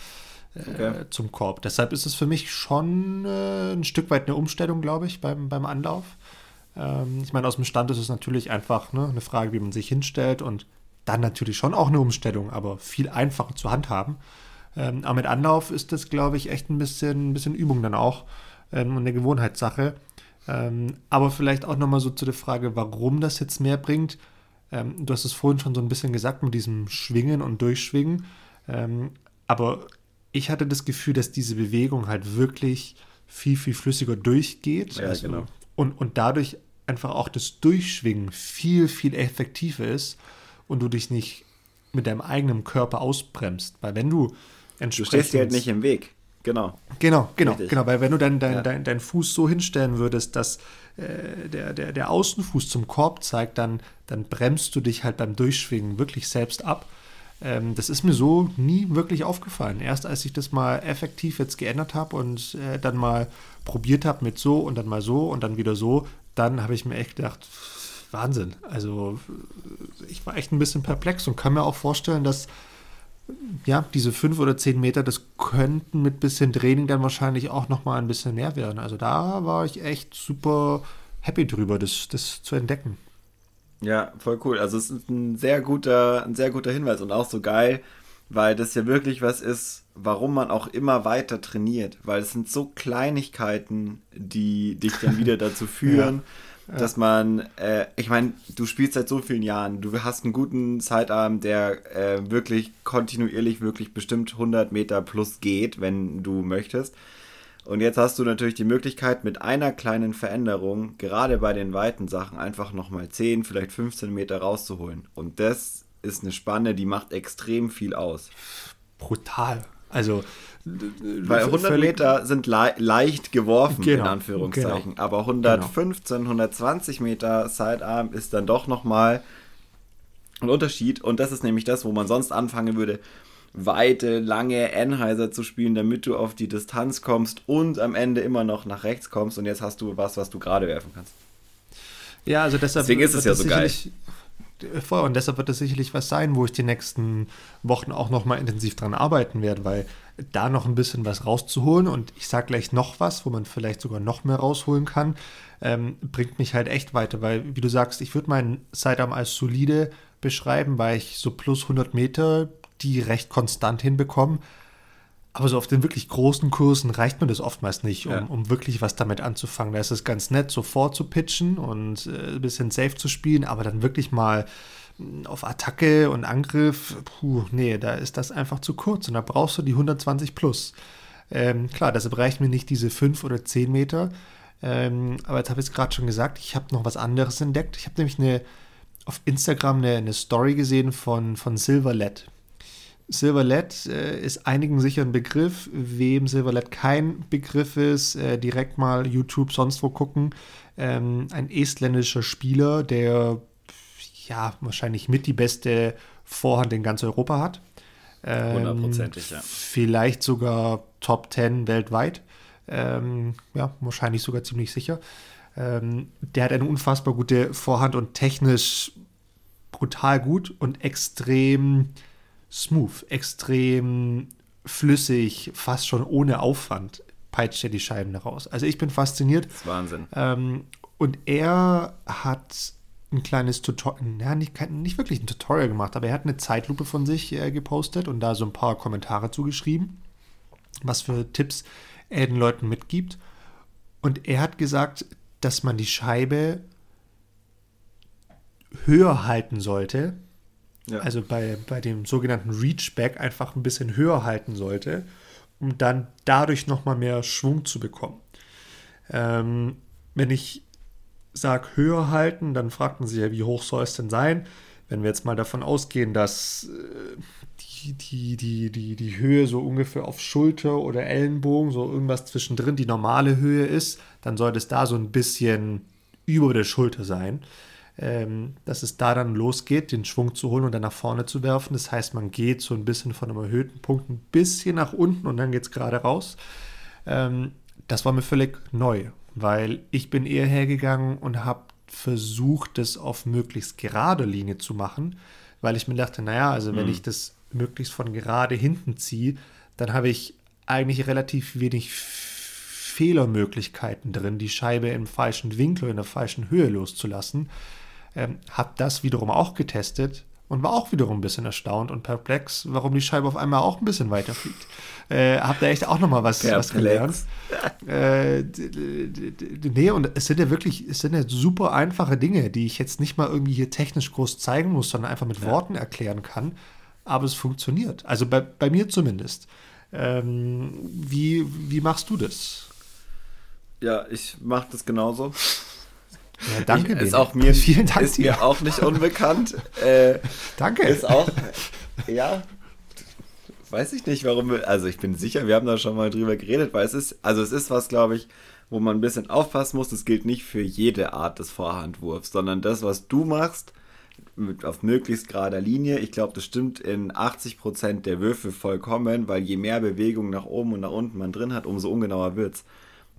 äh, okay. zum Korb. Deshalb ist es für mich schon äh, ein Stück weit eine Umstellung, glaube ich, beim, beim Anlauf. Ähm, ich meine, aus dem Stand ist es natürlich einfach ne, eine Frage, wie man sich hinstellt und dann natürlich schon auch eine Umstellung, aber viel einfacher zu handhaben. Ähm, aber mit Anlauf ist das, glaube ich, echt ein bisschen, ein bisschen Übung dann auch ähm, und eine Gewohnheitssache. Ähm, aber vielleicht auch nochmal so zu der Frage, warum das jetzt mehr bringt. Ähm, du hast es vorhin schon so ein bisschen gesagt mit diesem Schwingen und Durchschwingen. Ähm, aber ich hatte das Gefühl, dass diese Bewegung halt wirklich viel, viel flüssiger durchgeht. Ja, also, genau. Und, und dadurch einfach auch das Durchschwingen viel, viel effektiver ist und du dich nicht mit deinem eigenen Körper ausbremst. Weil wenn du Du stehst dir halt nicht im Weg. Genau. Genau, genau, Richtig. genau. Weil wenn du deinen dein, ja. dein, dein Fuß so hinstellen würdest, dass äh, der, der, der Außenfuß zum Korb zeigt, dann, dann bremst du dich halt beim Durchschwingen wirklich selbst ab. Ähm, das ist mir so nie wirklich aufgefallen. Erst als ich das mal effektiv jetzt geändert habe und äh, dann mal probiert habe mit so und dann mal so und dann wieder so, dann habe ich mir echt gedacht, Wahnsinn. Also ich war echt ein bisschen perplex und kann mir auch vorstellen, dass ja, diese fünf oder zehn Meter, das könnten mit bisschen Training dann wahrscheinlich auch noch mal ein bisschen mehr werden. Also da war ich echt super happy drüber, das, das zu entdecken. Ja, voll cool. Also es ist ein sehr guter, ein sehr guter Hinweis und auch so geil, weil das ja wirklich was ist, warum man auch immer weiter trainiert, weil es sind so Kleinigkeiten, die dich dann wieder dazu führen. ja dass man, äh, ich meine, du spielst seit so vielen Jahren, du hast einen guten Sidearm, der äh, wirklich kontinuierlich, wirklich bestimmt 100 Meter plus geht, wenn du möchtest. Und jetzt hast du natürlich die Möglichkeit, mit einer kleinen Veränderung, gerade bei den weiten Sachen, einfach nochmal 10, vielleicht 15 Meter rauszuholen. Und das ist eine Spanne, die macht extrem viel aus. Brutal. Also weil 100 Meter sind le leicht geworfen, genau, in Anführungszeichen. Genau. Aber 115, genau. 120 Meter Sidearm ist dann doch nochmal ein Unterschied. Und das ist nämlich das, wo man sonst anfangen würde, weite, lange Enheiser zu spielen, damit du auf die Distanz kommst und am Ende immer noch nach rechts kommst. Und jetzt hast du was, was du gerade werfen kannst. Ja, also deshalb. Deswegen ist es ja so geil voll. Und deshalb wird das sicherlich was sein, wo ich die nächsten Wochen auch noch mal intensiv dran arbeiten werde, weil da noch ein bisschen was rauszuholen und ich sage gleich noch was, wo man vielleicht sogar noch mehr rausholen kann, ähm, bringt mich halt echt weiter, weil, wie du sagst, ich würde meinen Sidearm als solide beschreiben, weil ich so plus 100 Meter die recht konstant hinbekomme. Aber so auf den wirklich großen Kursen reicht mir das oftmals nicht, um, ja. um wirklich was damit anzufangen. Da ist es ganz nett, so vorzupitchen und äh, ein bisschen safe zu spielen, aber dann wirklich mal hm, auf Attacke und Angriff, puh, nee, da ist das einfach zu kurz und da brauchst du die 120 plus. Ähm, klar, deshalb reicht mir nicht diese 5 oder 10 Meter. Ähm, aber jetzt habe ich es gerade schon gesagt, ich habe noch was anderes entdeckt. Ich habe nämlich eine, auf Instagram eine, eine Story gesehen von, von Silverlet. Silverlet äh, ist einigen sicher ein Begriff. Wem Silverlet kein Begriff ist, äh, direkt mal YouTube sonst wo gucken. Ähm, ein estländischer Spieler, der ja wahrscheinlich mit die beste Vorhand in ganz Europa hat. Hundertprozentig, ähm, ja. Vielleicht sogar Top 10 weltweit. Ähm, ja, wahrscheinlich sogar ziemlich sicher. Ähm, der hat eine unfassbar gute Vorhand und technisch brutal gut und extrem smooth, extrem flüssig, fast schon ohne Aufwand peitscht er die Scheiben raus. Also ich bin fasziniert. Das ist Wahnsinn. Ähm, und er hat ein kleines Tutorial, ja, nicht, nicht wirklich ein Tutorial gemacht, aber er hat eine Zeitlupe von sich äh, gepostet und da so ein paar Kommentare zugeschrieben, was für Tipps er den Leuten mitgibt. Und er hat gesagt, dass man die Scheibe höher halten sollte, ja. also bei, bei dem sogenannten Reachback einfach ein bisschen höher halten sollte, um dann dadurch nochmal mehr Schwung zu bekommen. Ähm, wenn ich sage höher halten, dann fragt man sich ja, wie hoch soll es denn sein? Wenn wir jetzt mal davon ausgehen, dass äh, die, die, die, die, die Höhe so ungefähr auf Schulter oder Ellenbogen, so irgendwas zwischendrin die normale Höhe ist, dann sollte es da so ein bisschen über der Schulter sein ähm, dass es da dann losgeht, den Schwung zu holen und dann nach vorne zu werfen. Das heißt, man geht so ein bisschen von einem erhöhten Punkt ein bisschen nach unten und dann geht es gerade raus. Ähm, das war mir völlig neu, weil ich bin eher hergegangen und habe versucht, das auf möglichst gerade Linie zu machen, weil ich mir dachte, naja, also wenn mhm. ich das möglichst von gerade hinten ziehe, dann habe ich eigentlich relativ wenig Fehlermöglichkeiten drin, die Scheibe im falschen Winkel, in der falschen Höhe loszulassen. Ähm, habe das wiederum auch getestet und war auch wiederum ein bisschen erstaunt und perplex, warum die Scheibe auf einmal auch ein bisschen weiter fliegt. Äh, hab da echt auch nochmal was, was gelernt. Äh, nee, und es sind ja wirklich, es sind ja super einfache Dinge, die ich jetzt nicht mal irgendwie hier technisch groß zeigen muss, sondern einfach mit ja. Worten erklären kann. Aber es funktioniert. Also bei, bei mir zumindest. Ähm, wie, wie machst du das? Ja, ich mache das genauso. Ja, danke. Ich, ist auch mir, Vielen Dank ist dir. mir auch nicht unbekannt. Äh, danke. Ist auch, ja, weiß ich nicht, warum wir, also ich bin sicher, wir haben da schon mal drüber geredet, weil es ist, also es ist was, glaube ich, wo man ein bisschen aufpassen muss. Das gilt nicht für jede Art des Vorhandwurfs, sondern das, was du machst, mit, auf möglichst gerader Linie. Ich glaube, das stimmt in 80% der Würfe vollkommen, weil je mehr Bewegung nach oben und nach unten man drin hat, umso ungenauer wird es.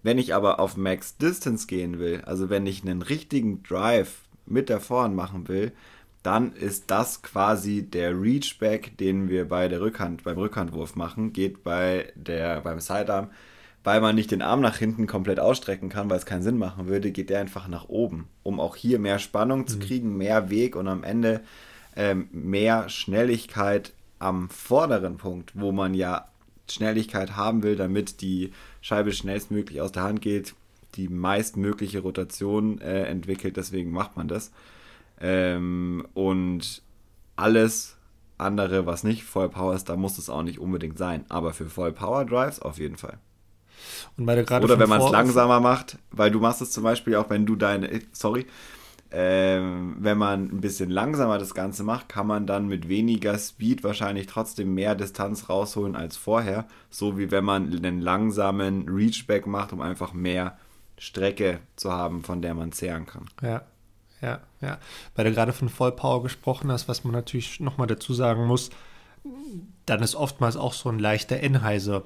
Wenn ich aber auf Max Distance gehen will, also wenn ich einen richtigen Drive mit der Vorhand machen will, dann ist das quasi der Reachback, den wir bei der Rückhand, beim Rückhandwurf machen, geht bei der, beim Sidearm, weil man nicht den Arm nach hinten komplett ausstrecken kann, weil es keinen Sinn machen würde, geht der einfach nach oben, um auch hier mehr Spannung zu mhm. kriegen, mehr Weg und am Ende ähm, mehr Schnelligkeit am vorderen Punkt, wo man ja Schnelligkeit haben will, damit die Scheibe schnellstmöglich aus der Hand geht, die meistmögliche Rotation äh, entwickelt, deswegen macht man das. Ähm, und alles andere, was nicht Voll Power ist, da muss es auch nicht unbedingt sein. Aber für Voll Power Drives auf jeden Fall. Oder wenn man es langsamer macht, weil du machst es zum Beispiel auch, wenn du deine, sorry, ähm, wenn man ein bisschen langsamer das Ganze macht, kann man dann mit weniger Speed wahrscheinlich trotzdem mehr Distanz rausholen als vorher. So wie wenn man einen langsamen Reachback macht, um einfach mehr Strecke zu haben, von der man zehren kann. Ja, ja, ja. Weil du gerade von Vollpower gesprochen hast, was man natürlich nochmal dazu sagen muss, dann ist oftmals auch so ein leichter Enheiser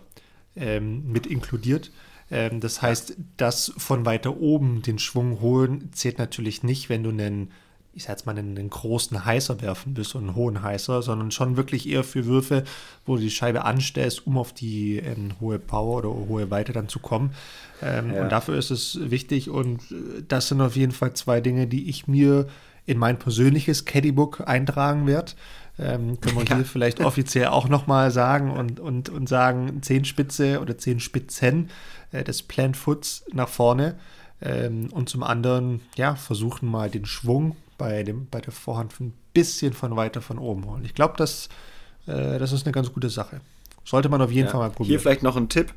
ähm, mit inkludiert. Ähm, das heißt, das von weiter oben den Schwung holen zählt natürlich nicht, wenn du einen, ich sag jetzt mal, einen, einen großen Heißer werfen bist und einen hohen Heißer, sondern schon wirklich eher für Würfe, wo du die Scheibe anstellst, um auf die ähm, hohe Power oder hohe Weite dann zu kommen. Ähm, ja. Und dafür ist es wichtig und äh, das sind auf jeden Fall zwei Dinge, die ich mir in mein persönliches Caddybook eintragen werde. Ähm, können wir ja. hier vielleicht offiziell auch nochmal sagen und, und, und sagen, Zehenspitze oder Zehenspitzen äh, des Plant Foots nach vorne ähm, und zum anderen, ja, versuchen mal den Schwung bei, dem, bei der Vorhand ein bisschen von weiter von oben holen. Ich glaube, das, äh, das ist eine ganz gute Sache. Sollte man auf jeden ja. Fall mal probieren. Hier vielleicht noch ein Tipp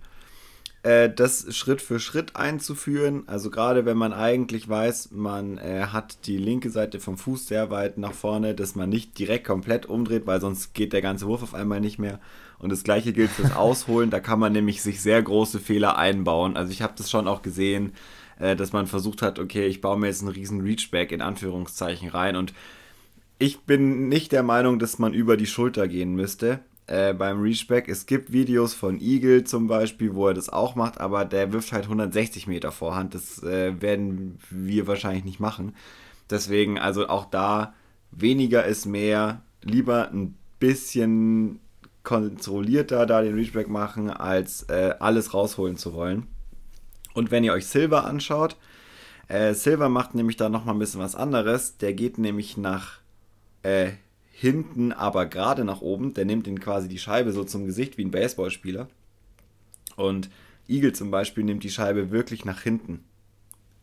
äh, das Schritt für Schritt einzuführen. Also gerade wenn man eigentlich weiß, man äh, hat die linke Seite vom Fuß sehr weit nach vorne, dass man nicht direkt komplett umdreht, weil sonst geht der ganze Wurf auf einmal nicht mehr. Und das gleiche gilt fürs Ausholen. Da kann man nämlich sich sehr große Fehler einbauen. Also ich habe das schon auch gesehen, äh, dass man versucht hat, okay, ich baue mir jetzt einen riesen Reachback in Anführungszeichen rein und ich bin nicht der Meinung, dass man über die Schulter gehen müsste äh, beim Reachback. Es gibt Videos von Eagle zum Beispiel, wo er das auch macht, aber der wirft halt 160 Meter Vorhand. Das äh, werden wir wahrscheinlich nicht machen. Deswegen, also auch da weniger ist mehr. Lieber ein bisschen kontrollierter da den Reachback machen, als äh, alles rausholen zu wollen. Und wenn ihr euch Silver anschaut, äh, Silver macht nämlich da nochmal ein bisschen was anderes. Der geht nämlich nach äh, hinten aber gerade nach oben. Der nimmt ihn quasi die Scheibe so zum Gesicht wie ein Baseballspieler. Und Eagle zum Beispiel nimmt die Scheibe wirklich nach hinten.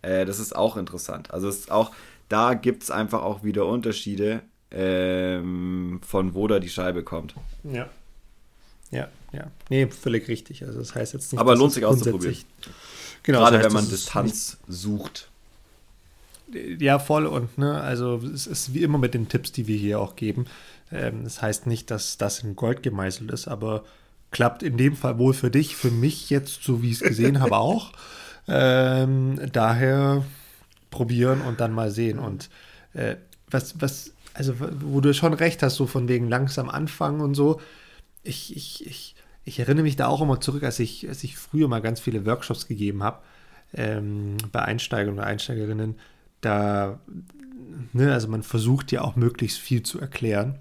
Äh, das ist auch interessant. Also es ist auch, da gibt es einfach auch wieder Unterschiede, ähm, von wo da die Scheibe kommt. Ja. Ja, ja. Nee, völlig richtig. Also das heißt jetzt nicht. Aber lohnt sich auszuprobieren. Genau, Gerade das heißt, wenn man Distanz sucht. Ja, voll und ne, also es ist wie immer mit den Tipps, die wir hier auch geben. Ähm, das heißt nicht, dass das in Gold gemeißelt ist, aber klappt in dem Fall wohl für dich, für mich jetzt, so wie ich es gesehen habe, auch. Ähm, daher probieren und dann mal sehen. Und äh, was, was, also wo du schon recht hast, so von wegen langsam anfangen und so. Ich, ich, ich, ich erinnere mich da auch immer zurück, als ich, als ich früher mal ganz viele Workshops gegeben habe, ähm, bei Einsteigern oder Einsteigerinnen da, ne, also man versucht ja auch möglichst viel zu erklären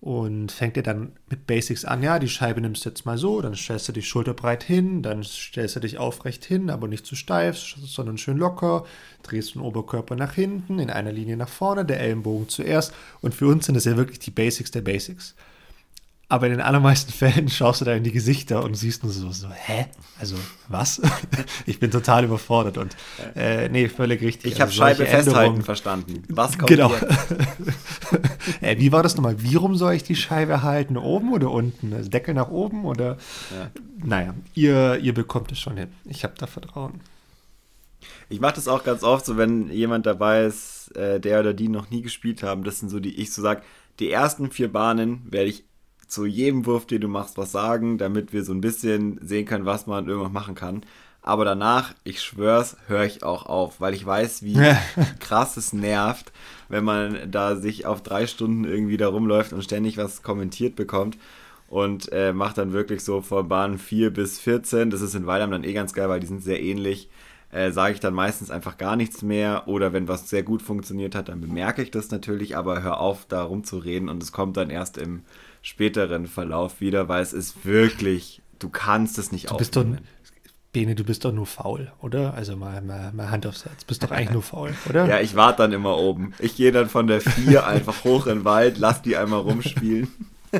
und fängt ja dann mit Basics an. Ja, die Scheibe nimmst du jetzt mal so, dann stellst du dich schulterbreit hin, dann stellst du dich aufrecht hin, aber nicht zu steif, sondern schön locker, drehst den Oberkörper nach hinten, in einer Linie nach vorne, der Ellenbogen zuerst. Und für uns sind das ja wirklich die Basics der Basics. Aber in den allermeisten Fällen schaust du da in die Gesichter und siehst nur so, so hä? Also, was? ich bin total überfordert und äh, nee, völlig richtig. Ich also, habe Scheibe festhalten verstanden. Was kommt Genau. äh, wie war das nochmal? Wie rum soll ich die Scheibe halten? Oben oder unten? Also Deckel nach oben oder? Ja. Naja, ihr, ihr bekommt es schon hin. Ich habe da Vertrauen. Ich mache das auch ganz oft, so wenn jemand dabei ist, äh, der oder die noch nie gespielt haben, das sind so die, ich so sage, die ersten vier Bahnen werde ich zu jedem Wurf, den du machst, was sagen, damit wir so ein bisschen sehen können, was man irgendwann machen kann. aber danach, ich schwör's, höre ich auch auf, weil ich weiß, wie krass es nervt, wenn man da sich auf drei Stunden irgendwie da rumläuft und ständig was kommentiert bekommt und äh, macht dann wirklich so von Bahn 4 bis 14, das ist in Weilheim dann eh ganz geil, weil die sind sehr ähnlich, äh, sage ich dann meistens einfach gar nichts mehr oder wenn was sehr gut funktioniert hat, dann bemerke ich das natürlich, aber hör auf, da rumzureden und es kommt dann erst im späteren Verlauf wieder, weil es ist wirklich, du kannst es nicht du bist aufnehmen. Doch, Bene, du bist doch nur faul, oder? Also mal, mal, mal Hand aufs Herz. Bist doch eigentlich nur faul, oder? Ja, ich warte dann immer oben. Ich gehe dann von der 4 einfach hoch in den Wald, lass die einmal rumspielen.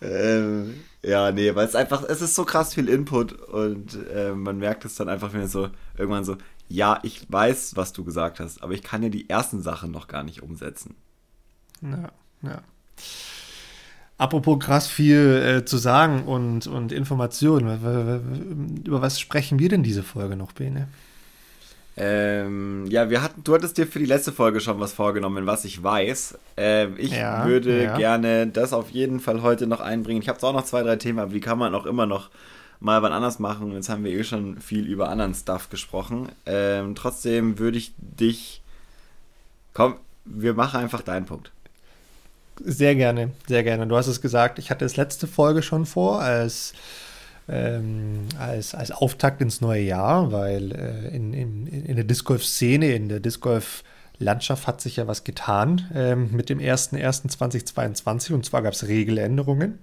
ähm, ja, nee, weil es einfach, es ist so krass viel Input und äh, man merkt es dann einfach wieder so, irgendwann so, ja, ich weiß, was du gesagt hast, aber ich kann ja die ersten Sachen noch gar nicht umsetzen. Ja, ja. Apropos krass viel äh, zu sagen und, und Informationen, über was sprechen wir denn diese Folge noch, Bene? Ähm, ja, wir hatten, du hattest dir für die letzte Folge schon was vorgenommen, was ich weiß. Ähm, ich ja, würde ja. gerne das auf jeden Fall heute noch einbringen. Ich habe zwar auch noch zwei, drei Themen, aber die kann man auch immer noch mal wann anders machen. Jetzt haben wir eh schon viel über anderen Stuff gesprochen. Ähm, trotzdem würde ich dich. Komm, wir machen einfach deinen Punkt. Sehr gerne, sehr gerne. Du hast es gesagt, ich hatte es letzte Folge schon vor, als ähm, als, als Auftakt ins neue Jahr, weil äh, in, in, in der Disc Golf-Szene, in der Disc Golf-Landschaft hat sich ja was getan ähm, mit dem 01.01.2022 und zwar gab es Regeländerungen.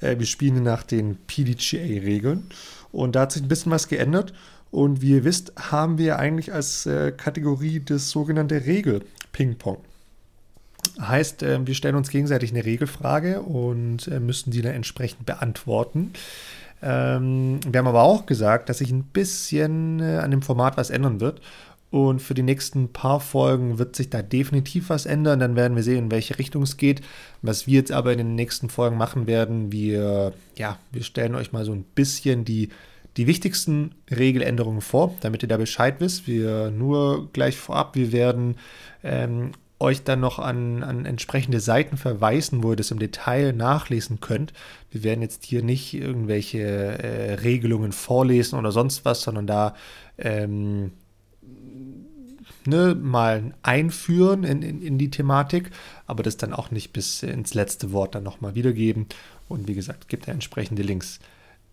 Äh, wir spielen nach den PDGA-Regeln und da hat sich ein bisschen was geändert. Und wie ihr wisst, haben wir eigentlich als äh, Kategorie das sogenannte Regel-Ping-Pong. Heißt, äh, wir stellen uns gegenseitig eine Regelfrage und äh, müssen die dann entsprechend beantworten. Ähm, wir haben aber auch gesagt, dass sich ein bisschen äh, an dem Format was ändern wird. Und für die nächsten paar Folgen wird sich da definitiv was ändern. Dann werden wir sehen, in welche Richtung es geht. Was wir jetzt aber in den nächsten Folgen machen werden, wir, ja, wir stellen euch mal so ein bisschen die, die wichtigsten Regeländerungen vor, damit ihr da Bescheid wisst. Wir nur gleich vorab, wir werden ähm, euch dann noch an, an entsprechende Seiten verweisen, wo ihr das im Detail nachlesen könnt. Wir werden jetzt hier nicht irgendwelche äh, Regelungen vorlesen oder sonst was, sondern da ähm, ne, mal einführen in, in, in, die Thematik, aber das dann auch nicht bis ins letzte Wort dann nochmal wiedergeben. Und wie gesagt, gibt ja entsprechende Links.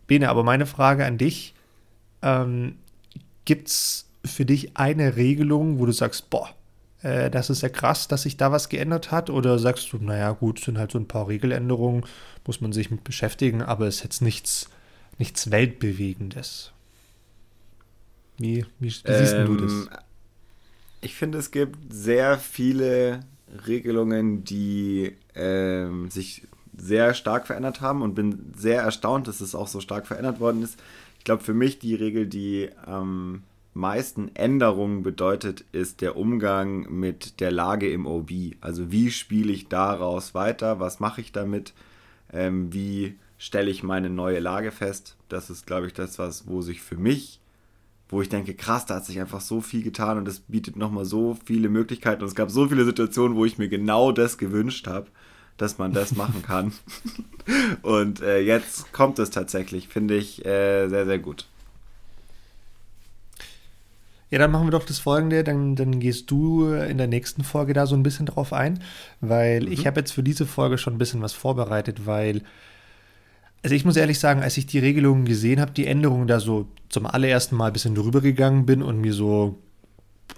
Bene, aber meine Frage an dich, ähm, gibt es für dich eine Regelung, wo du sagst, boah, äh, das ist ja krass, dass sich da was geändert hat? Oder sagst du, naja, gut, sind halt so ein paar Regeländerungen, muss man sich mit beschäftigen, aber es ist jetzt nichts, nichts Weltbewegendes? Wie, wie, wie siehst ähm, du das? Ähm, ich finde, es gibt sehr viele Regelungen, die ähm, sich sehr stark verändert haben und bin sehr erstaunt, dass es auch so stark verändert worden ist. Ich glaube, für mich die Regel, die am meisten Änderungen bedeutet, ist der Umgang mit der Lage im OB. Also wie spiele ich daraus weiter, was mache ich damit, ähm, wie stelle ich meine neue Lage fest. Das ist, glaube ich, das, was, wo sich für mich, wo ich denke, krass, da hat sich einfach so viel getan und es bietet nochmal so viele Möglichkeiten. Und es gab so viele Situationen, wo ich mir genau das gewünscht habe, dass man das machen kann. und äh, jetzt kommt es tatsächlich, finde ich äh, sehr, sehr gut. Ja, dann machen wir doch das folgende, dann, dann gehst du in der nächsten Folge da so ein bisschen drauf ein, weil mhm. ich habe jetzt für diese Folge schon ein bisschen was vorbereitet, weil, also ich muss ehrlich sagen, als ich die Regelungen gesehen habe, die Änderungen da so zum allerersten Mal ein bisschen drüber gegangen bin und mir so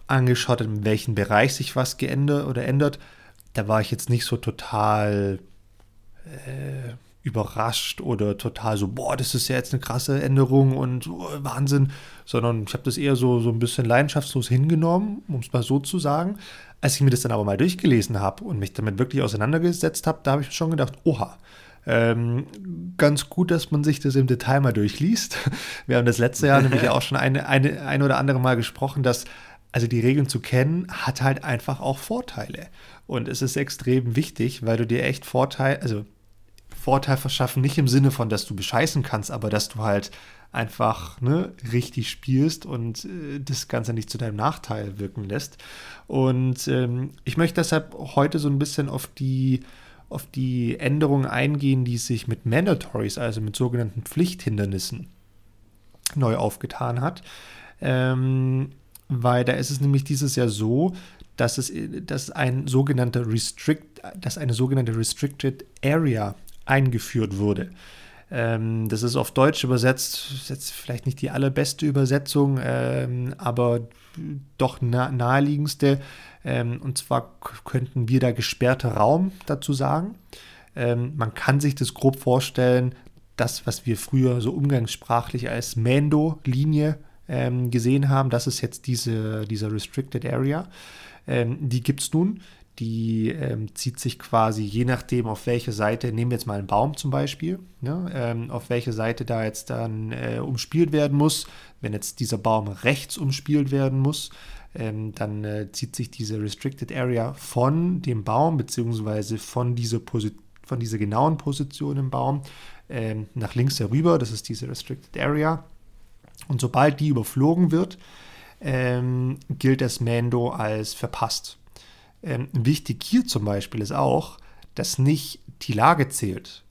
angeschaut, in welchem Bereich sich was geändert oder ändert, da war ich jetzt nicht so total äh, überrascht oder total so, boah, das ist ja jetzt eine krasse Änderung und oh, Wahnsinn, sondern ich habe das eher so, so ein bisschen leidenschaftslos hingenommen, um es mal so zu sagen. Als ich mir das dann aber mal durchgelesen habe und mich damit wirklich auseinandergesetzt habe, da habe ich schon gedacht, oha, ähm, ganz gut, dass man sich das im Detail mal durchliest. Wir haben das letzte Jahr nämlich auch schon eine, eine, ein oder andere Mal gesprochen, dass also die Regeln zu kennen, hat halt einfach auch Vorteile. Und es ist extrem wichtig, weil du dir echt Vorteile, also Vorteil verschaffen, nicht im Sinne von, dass du bescheißen kannst, aber dass du halt einfach ne, richtig spielst und äh, das Ganze nicht zu deinem Nachteil wirken lässt. Und ähm, ich möchte deshalb heute so ein bisschen auf die, auf die Änderungen eingehen, die sich mit Mandatories, also mit sogenannten Pflichthindernissen, neu aufgetan hat. Ähm, weil da ist es nämlich dieses Jahr so, dass es dass ein sogenannter Restrict, dass eine sogenannte Restricted Area eingeführt wurde. Ähm, das ist auf Deutsch übersetzt, ist jetzt vielleicht nicht die allerbeste Übersetzung, ähm, aber doch nah, naheliegendste. Ähm, und zwar könnten wir da gesperrter Raum dazu sagen. Ähm, man kann sich das grob vorstellen, das, was wir früher so umgangssprachlich als Mando-Linie ähm, gesehen haben, das ist jetzt diese, diese Restricted Area. Ähm, die gibt es nun. Die ähm, zieht sich quasi je nachdem, auf welche Seite, nehmen wir jetzt mal einen Baum zum Beispiel, ne, ähm, auf welche Seite da jetzt dann äh, umspielt werden muss. Wenn jetzt dieser Baum rechts umspielt werden muss, ähm, dann äh, zieht sich diese Restricted Area von dem Baum beziehungsweise von dieser, von dieser genauen Position im Baum ähm, nach links herüber. Das ist diese Restricted Area. Und sobald die überflogen wird, ähm, gilt das Mando als verpasst. Ähm, wichtig hier zum Beispiel ist auch, dass nicht die Lage zählt,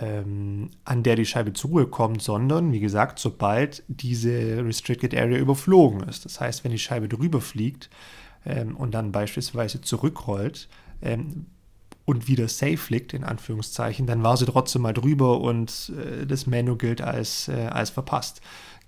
ähm, an der die Scheibe zur Ruhe kommt, sondern, wie gesagt, sobald diese Restricted Area überflogen ist. Das heißt, wenn die Scheibe drüber fliegt ähm, und dann beispielsweise zurückrollt, ähm, und wieder safe liegt, in Anführungszeichen, dann war sie trotzdem mal drüber und äh, das Menu gilt als, äh, als verpasst.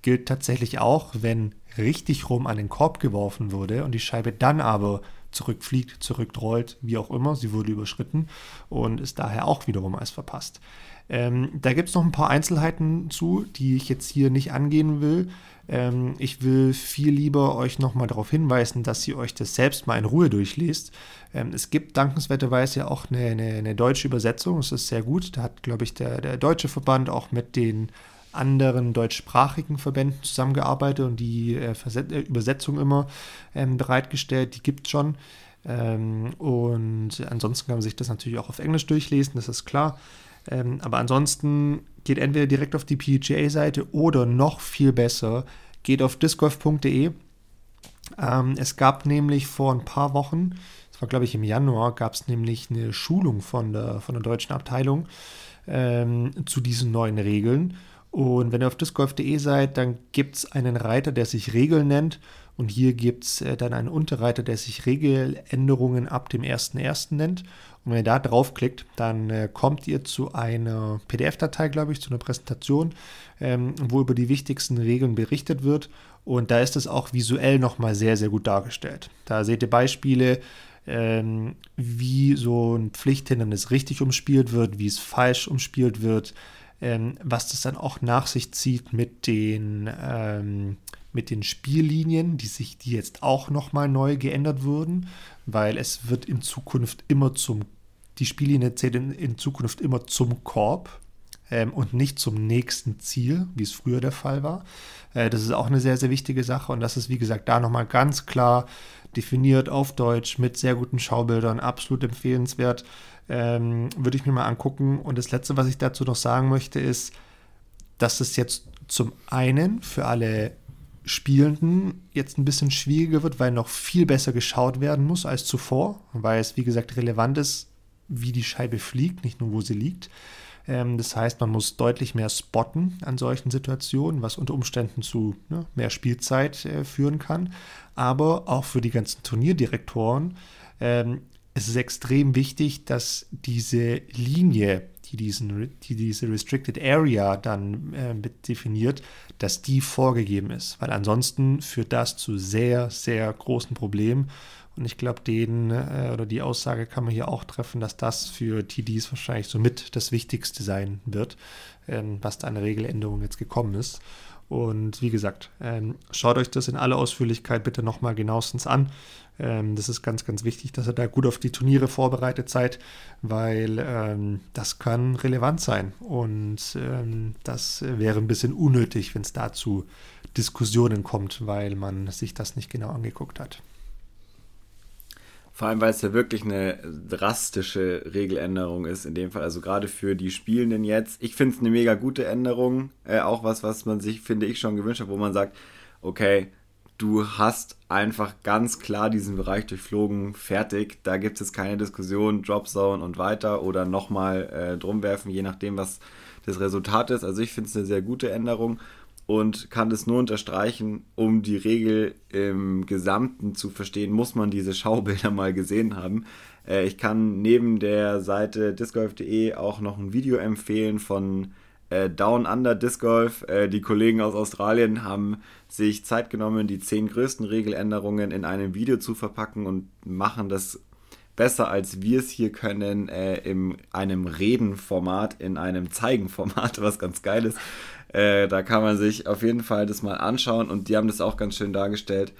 Gilt tatsächlich auch, wenn richtig rum an den Korb geworfen wurde und die Scheibe dann aber zurückfliegt, zurückrollt, wie auch immer. Sie wurde überschritten und ist daher auch wiederum als verpasst. Ähm, da gibt es noch ein paar Einzelheiten zu, die ich jetzt hier nicht angehen will. Ähm, ich will viel lieber euch nochmal darauf hinweisen, dass ihr euch das selbst mal in Ruhe durchlest. Ähm, es gibt dankenswerterweise ja auch eine, eine, eine, deutsche Übersetzung, das ist sehr gut. Da hat, glaube ich, der, der deutsche Verband auch mit den anderen deutschsprachigen Verbänden zusammengearbeitet und die äh, äh, Übersetzung immer ähm, bereitgestellt. Die gibt es schon. Ähm, und ansonsten kann man sich das natürlich auch auf Englisch durchlesen, das ist klar. Ähm, aber ansonsten geht entweder direkt auf die PGA-Seite oder noch viel besser, geht auf discgolf.de. Ähm, es gab nämlich vor ein paar Wochen, das war glaube ich im Januar, gab es nämlich eine Schulung von der, von der deutschen Abteilung ähm, zu diesen neuen Regeln. Und wenn ihr auf discgolf.de seid, dann gibt es einen Reiter, der sich Regeln nennt. Und hier gibt es äh, dann einen Unterreiter, der sich Regeländerungen ab dem 1.1. nennt. Und wenn ihr da draufklickt, dann äh, kommt ihr zu einer PDF-Datei, glaube ich, zu einer Präsentation, ähm, wo über die wichtigsten Regeln berichtet wird. Und da ist es auch visuell nochmal sehr, sehr gut dargestellt. Da seht ihr Beispiele, ähm, wie so ein Pflichthindernis richtig umspielt wird, wie es falsch umspielt wird, ähm, was das dann auch nach sich zieht mit den, ähm, mit den Spiellinien, die sich, die jetzt auch nochmal neu geändert wurden, weil es wird in Zukunft immer zum, die Spiellinie zählt in, in Zukunft immer zum Korb ähm, und nicht zum nächsten Ziel, wie es früher der Fall war. Äh, das ist auch eine sehr, sehr wichtige Sache und das ist, wie gesagt, da nochmal ganz klar definiert auf Deutsch mit sehr guten Schaubildern, absolut empfehlenswert. Ähm, würde ich mir mal angucken. Und das Letzte, was ich dazu noch sagen möchte, ist, dass es jetzt zum einen für alle Spielenden jetzt ein bisschen schwieriger wird, weil noch viel besser geschaut werden muss als zuvor, weil es, wie gesagt, relevant ist, wie die Scheibe fliegt, nicht nur wo sie liegt. Ähm, das heißt, man muss deutlich mehr spotten an solchen Situationen, was unter Umständen zu ne, mehr Spielzeit äh, führen kann. Aber auch für die ganzen Turnierdirektoren ähm, es ist extrem wichtig, dass diese Linie, die, diesen, die diese Restricted Area dann äh, definiert, dass die vorgegeben ist. Weil ansonsten führt das zu sehr, sehr großen Problemen. Und ich glaube, den äh, oder die Aussage kann man hier auch treffen, dass das für TDs wahrscheinlich somit das Wichtigste sein wird, ähm, was da eine Regeländerung jetzt gekommen ist. Und wie gesagt, ähm, schaut euch das in aller Ausführlichkeit bitte nochmal genauestens an. Ähm, das ist ganz, ganz wichtig, dass ihr da gut auf die Turniere vorbereitet seid, weil ähm, das kann relevant sein. Und ähm, das wäre ein bisschen unnötig, wenn es dazu Diskussionen kommt, weil man sich das nicht genau angeguckt hat. Vor allem, weil es ja wirklich eine drastische Regeländerung ist in dem Fall. Also gerade für die Spielenden jetzt. Ich finde es eine mega gute Änderung. Äh, auch was, was man sich, finde ich, schon gewünscht hat, wo man sagt, okay, du hast einfach ganz klar diesen Bereich durchflogen, fertig. Da gibt es keine Diskussion, Dropzone und weiter oder nochmal äh, drumwerfen, je nachdem, was das Resultat ist. Also ich finde es eine sehr gute Änderung. und kann das nur unterstreichen, um die Regel im Gesamten zu verstehen, muss man diese Schaubilder mal gesehen haben. Äh, ich kann neben der Seite discgolf.de auch noch ein Video empfehlen von äh, Down Under Disc Golf. Äh, die Kollegen aus Australien haben sich Zeit genommen, die zehn größten Regeländerungen in einem Video zu verpacken und machen das besser als wir es hier können äh, in einem Redenformat, in einem Zeigenformat, was ganz geil ist. Äh, da kann man sich auf jeden Fall das mal anschauen und die haben das auch ganz schön dargestellt.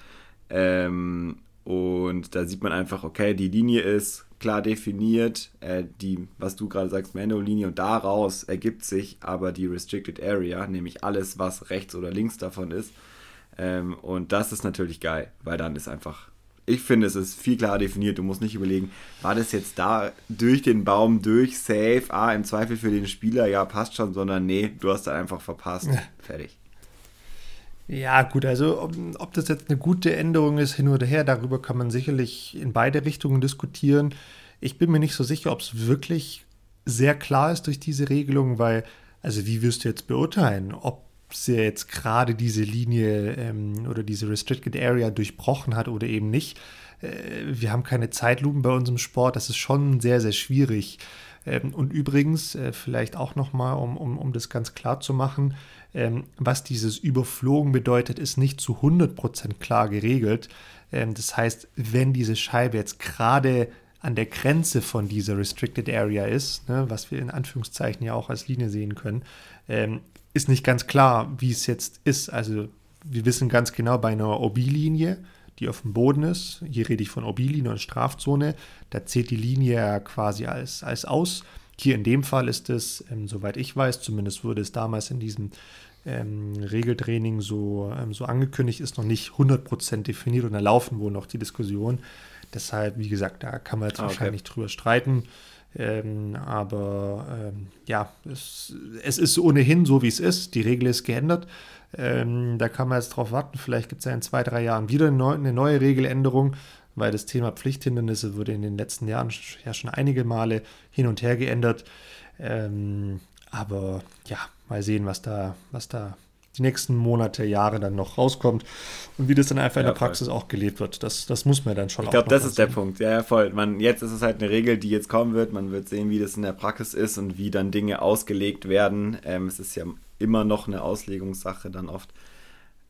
Ähm, und da sieht man einfach, okay, die Linie ist klar definiert, äh, die, was du gerade sagst, Manual-Linie und daraus ergibt sich aber die Restricted Area, nämlich alles, was rechts oder links davon ist. Ähm, und das ist natürlich geil, weil dann ist einfach, ich finde, es ist viel klarer definiert. Du musst nicht überlegen, war das jetzt da durch den Baum, durch, safe, ah, im Zweifel für den Spieler, ja, passt schon, sondern nee, du hast da einfach verpasst. Fertig. Ja, gut, also ob, ob, das jetzt eine gute Änderung ist, hin oder her, darüber kann man sicherlich in beide Richtungen diskutieren. Ich bin mir nicht so sicher, ob es wirklich sehr klar ist durch diese Regelung, weil, also wie wirst du jetzt beurteilen, ob sie jetzt gerade diese Linie ähm, oder diese Restricted Area durchbrochen hat oder eben nicht. Äh, wir haben keine Zeitlupen bei unserem Sport, das ist schon sehr, sehr schwierig. Ähm, und übrigens, äh, vielleicht auch nochmal, um, um, um das ganz klar zu machen, ähm, was dieses Überflogen bedeutet, ist nicht zu 100% klar geregelt. Ähm, das heißt, wenn diese Scheibe jetzt gerade an der Grenze von dieser Restricted Area ist, ne, was wir in Anführungszeichen ja auch als Linie sehen können, ähm, ist nicht ganz klar, wie es jetzt ist. Also wir wissen ganz genau bei einer OB-Linie, die auf dem Boden ist, hier rede ich von OB-Linie und Strafzone, da zählt die Linie ja quasi als, als aus. Hier in dem Fall ist es, ähm, soweit ich weiß, zumindest wurde es damals in diesem ähm, Regeltraining so, ähm, so angekündigt, ist noch nicht 100% definiert und da laufen wohl noch die Diskussionen. Deshalb, wie gesagt, da kann man jetzt ah, okay. wahrscheinlich drüber streiten. Ähm, aber ähm, ja, es, es, ist ohnehin so, wie es ist. Die Regel ist geändert. Ähm, da kann man jetzt drauf warten. Vielleicht gibt es ja in zwei, drei Jahren wieder eine, eine neue Regeländerung, weil das Thema Pflichthindernisse wurde in den letzten Jahren ja schon einige Male hin und her geändert. Ähm, aber ja, mal sehen, was da, was da die nächsten Monate, Jahre dann noch rauskommt und wie das dann einfach ja, in der Praxis voll. auch gelebt wird. Das, das muss man dann schon Ich glaube, das ist der Punkt. Ja, ja, voll. Man, jetzt ist es halt eine Regel, die jetzt kommen wird. Man wird sehen, wie das in der Praxis ist und wie dann Dinge ausgelegt werden. Ähm, es ist ja immer noch eine Auslegungssache dann oft.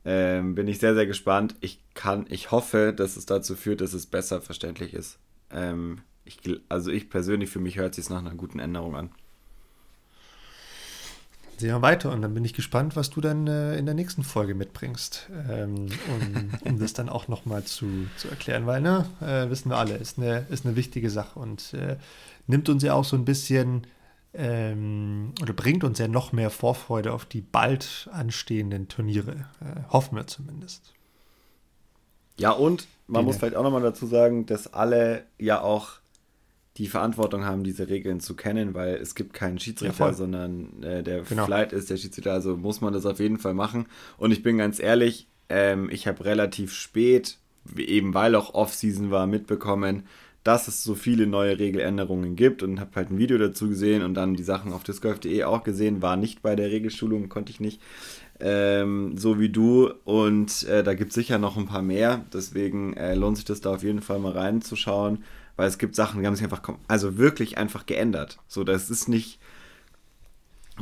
Ähm, bin ich sehr, sehr gespannt. Ich kann, ich hoffe, dass es dazu führt, dass es besser verständlich ist. Ähm, ich, also ich persönlich, für mich hört es sich nach einer guten Änderung an sehen wir weiter und dann bin ich gespannt, was du dann äh, in der nächsten Folge mitbringst, ähm, um, um, das dann auch nochmal zu, zu erklären, weil, ne, äh, wissen wir alle, ist eine, ist eine wichtige Sache und äh, nimmt uns ja auch so ein bisschen ähm, oder bringt uns ja noch mehr Vorfreude auf die bald anstehenden Turniere, äh, hoffen wir zumindest. Ja, und man Die muss vielleicht auch nochmal dazu sagen, dass alle ja auch die Verantwortung haben, diese Regeln zu kennen, weil es gibt keinen Schiedsrichter, ja, sondern äh, der genau. Flight ist der Schiedsrichter, also muss man das auf jeden Fall machen. Und ich bin ganz ehrlich, ähm, ich habe relativ spät, eben weil auch Off-Season war, mitbekommen, dass es so viele neue Regeländerungen gibt und habe halt ein Video dazu gesehen und dann die Sachen auf discgolf.de auch gesehen, war nicht bei der Regelschulung, konnte ich nicht, ähm, so wie du. Und äh, da gibt es sicher noch ein paar mehr, deswegen äh, lohnt sich das da auf jeden Fall mal reinzuschauen weil es gibt Sachen, die haben sich einfach, also wirklich einfach geändert. So, das ist nicht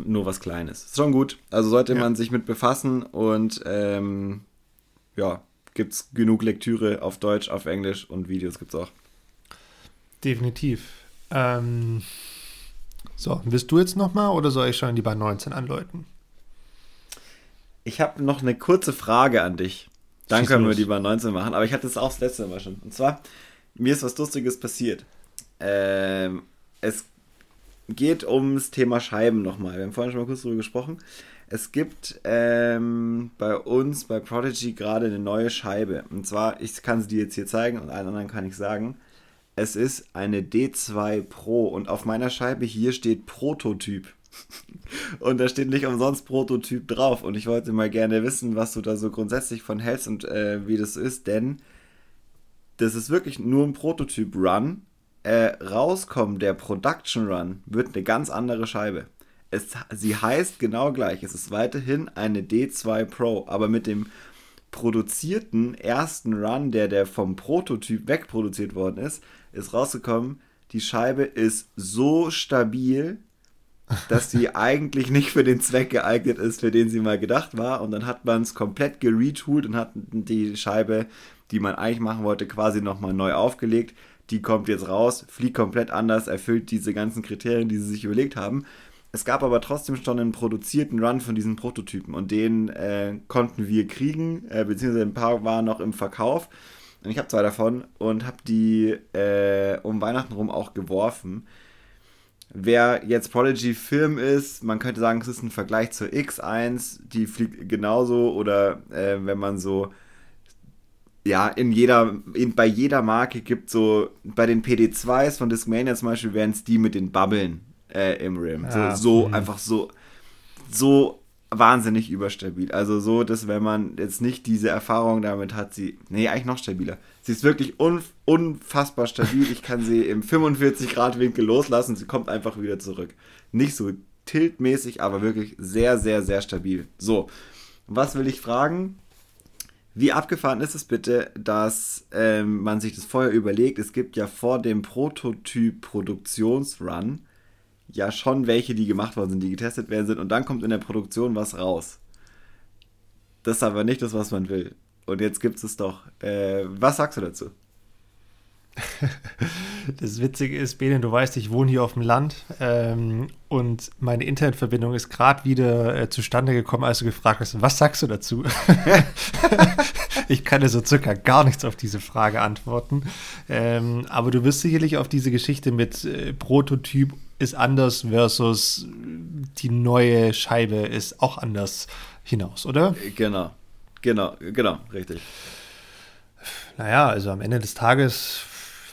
nur was Kleines. Ist schon gut. Also sollte ja. man sich mit befassen und ähm, ja, gibt es genug Lektüre auf Deutsch, auf Englisch und Videos gibt es auch. Definitiv. Ähm, so, willst du jetzt nochmal oder soll ich schon die Bahn 19 anläuten? Ich habe noch eine kurze Frage an dich. Dann können wir die Bahn 19 machen, aber ich hatte es auch das letzte Mal schon. Und zwar, mir ist was Lustiges passiert. Ähm, es geht ums Thema Scheiben nochmal. Wir haben vorhin schon mal kurz darüber gesprochen. Es gibt ähm, bei uns bei Prodigy gerade eine neue Scheibe. Und zwar, ich kann sie dir jetzt hier zeigen und allen anderen kann ich sagen, es ist eine D2 Pro und auf meiner Scheibe hier steht Prototyp. und da steht nicht umsonst Prototyp drauf. Und ich wollte mal gerne wissen, was du da so grundsätzlich von hältst und äh, wie das ist, denn das ist wirklich nur ein Prototyp-Run. Äh, rauskommen, der Production Run, wird eine ganz andere Scheibe. es, sie heißt genau gleich. Es ist weiterhin eine D2 Pro, aber mit dem produzierten ersten Run, der, der vom Prototyp wegproduziert worden ist, ist rausgekommen, die Scheibe ist so stabil, dass sie eigentlich nicht für den Zweck geeignet ist, für den sie mal gedacht war. Und dann hat man es komplett geretoolt und hat die Scheibe, die man eigentlich machen wollte, quasi nochmal neu aufgelegt. Die kommt jetzt raus, fliegt komplett anders, erfüllt diese ganzen Kriterien, die sie sich überlegt haben. Es gab aber trotzdem schon einen produzierten Run von diesen Prototypen und den äh, konnten wir kriegen, äh, beziehungsweise ein paar waren noch im Verkauf. Und ich habe zwei davon und habe die äh, um Weihnachten rum auch geworfen. Wer jetzt Prodigy Film ist, man könnte sagen, es ist ein Vergleich zur X1, die fliegt genauso oder äh, wenn man so ja, in jeder, in, bei jeder Marke gibt so, bei den PD2s von Discmania zum Beispiel wären es die mit den Bubbeln äh, im Rim. Ja. So, so mhm. einfach so, so wahnsinnig überstabil. Also so, dass wenn man jetzt nicht diese Erfahrung damit hat, sie, nee, eigentlich noch stabiler. Sie ist wirklich unf unfassbar stabil. Ich kann sie im 45 Grad Winkel loslassen. Sie kommt einfach wieder zurück. Nicht so tiltmäßig, aber wirklich sehr, sehr, sehr stabil. So, was will ich fragen? Wie abgefahren ist es bitte, dass ähm, man sich das vorher überlegt? Es gibt ja vor dem Prototyp-Produktionsrun ja schon welche, die gemacht worden sind, die getestet werden sind und dann kommt in der Produktion was raus. Das ist aber nicht das, was man will. Und jetzt gibt es es doch. Äh, was sagst du dazu? Das Witzige ist, Benen, du weißt, ich wohne hier auf dem Land ähm, und meine Internetverbindung ist gerade wieder äh, zustande gekommen, als du gefragt hast, was sagst du dazu? ich kann dir so circa gar nichts auf diese Frage antworten. Ähm, aber du wirst sicherlich auf diese Geschichte mit äh, Prototyp ist anders versus die neue Scheibe ist auch anders hinaus, oder? Genau, genau, genau, richtig. Naja, also am Ende des Tages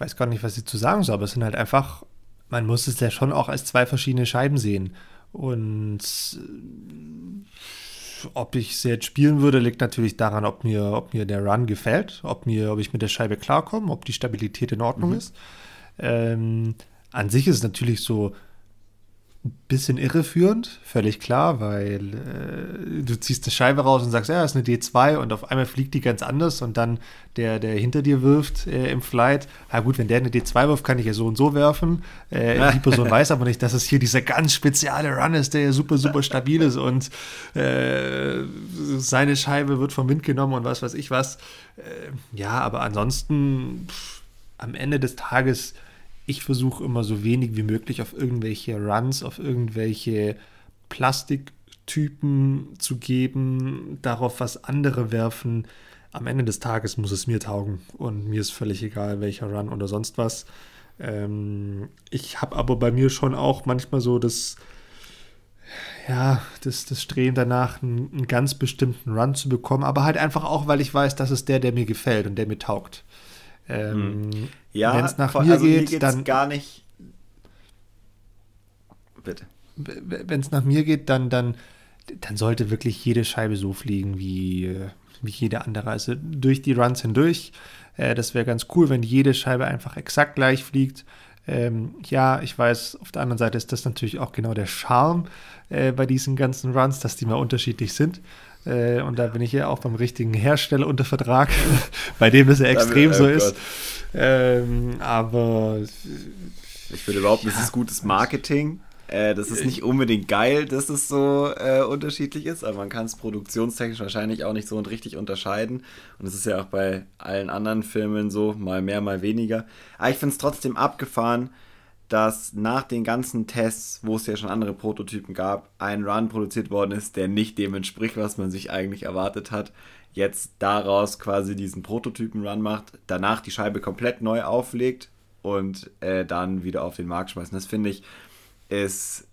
weiß gar nicht, was ich zu sagen soll, aber es sind halt einfach, man muss es ja schon auch als zwei verschiedene Scheiben sehen. Und äh, ob ich sie jetzt spielen würde, liegt natürlich daran, ob mir, ob mir der Run gefällt, ob, mir, ob ich mit der Scheibe klarkomme, ob die Stabilität in Ordnung mhm. ist. Ähm, an sich ist es natürlich so, bisschen irreführend, völlig klar, weil äh, du ziehst die Scheibe raus und sagst, ja, das ist eine D2 und auf einmal fliegt die ganz anders und dann der, der hinter dir wirft äh, im Flight, na gut, wenn der eine D2 wirft, kann ich ja so und so werfen. Äh, die Person weiß aber nicht, dass es hier dieser ganz spezielle Run ist, der ja super, super stabil ist und äh, seine Scheibe wird vom Wind genommen und was weiß ich was. Äh, ja, aber ansonsten pff, am Ende des Tages ich versuche immer so wenig wie möglich auf irgendwelche Runs, auf irgendwelche Plastiktypen zu geben, darauf was andere werfen. Am Ende des Tages muss es mir taugen und mir ist völlig egal, welcher Run oder sonst was. Ähm, ich habe aber bei mir schon auch manchmal so das, ja, das, das Streben danach, einen, einen, ganz bestimmten Run zu bekommen, aber halt einfach auch, weil ich weiß, das ist der, der mir gefällt und der mir taugt. Ähm, hm. Ja, wenn es nach mir also geht, mir dann gar nicht. Bitte. Wenn es nach mir geht, dann, dann, dann sollte wirklich jede Scheibe so fliegen wie, wie jede andere. Also durch die Runs hindurch. Äh, das wäre ganz cool, wenn jede Scheibe einfach exakt gleich fliegt. Ähm, ja, ich weiß, auf der anderen Seite ist das natürlich auch genau der Charme äh, bei diesen ganzen Runs, dass die mal unterschiedlich sind. Äh, und da bin ich ja auch beim richtigen Hersteller unter Vertrag, bei dem das ja extrem so oh ist. Ähm, aber ich finde überhaupt, ja. das ist gutes Marketing. Äh, das ist nicht unbedingt geil, dass es so äh, unterschiedlich ist, aber man kann es produktionstechnisch wahrscheinlich auch nicht so und richtig unterscheiden. Und es ist ja auch bei allen anderen Filmen so, mal mehr, mal weniger. Aber ich finde es trotzdem abgefahren, dass nach den ganzen Tests, wo es ja schon andere Prototypen gab, ein Run produziert worden ist, der nicht dem entspricht, was man sich eigentlich erwartet hat. Jetzt daraus quasi diesen Prototypen-Run macht, danach die Scheibe komplett neu auflegt und äh, dann wieder auf den Markt schmeißen. Das finde ich ist,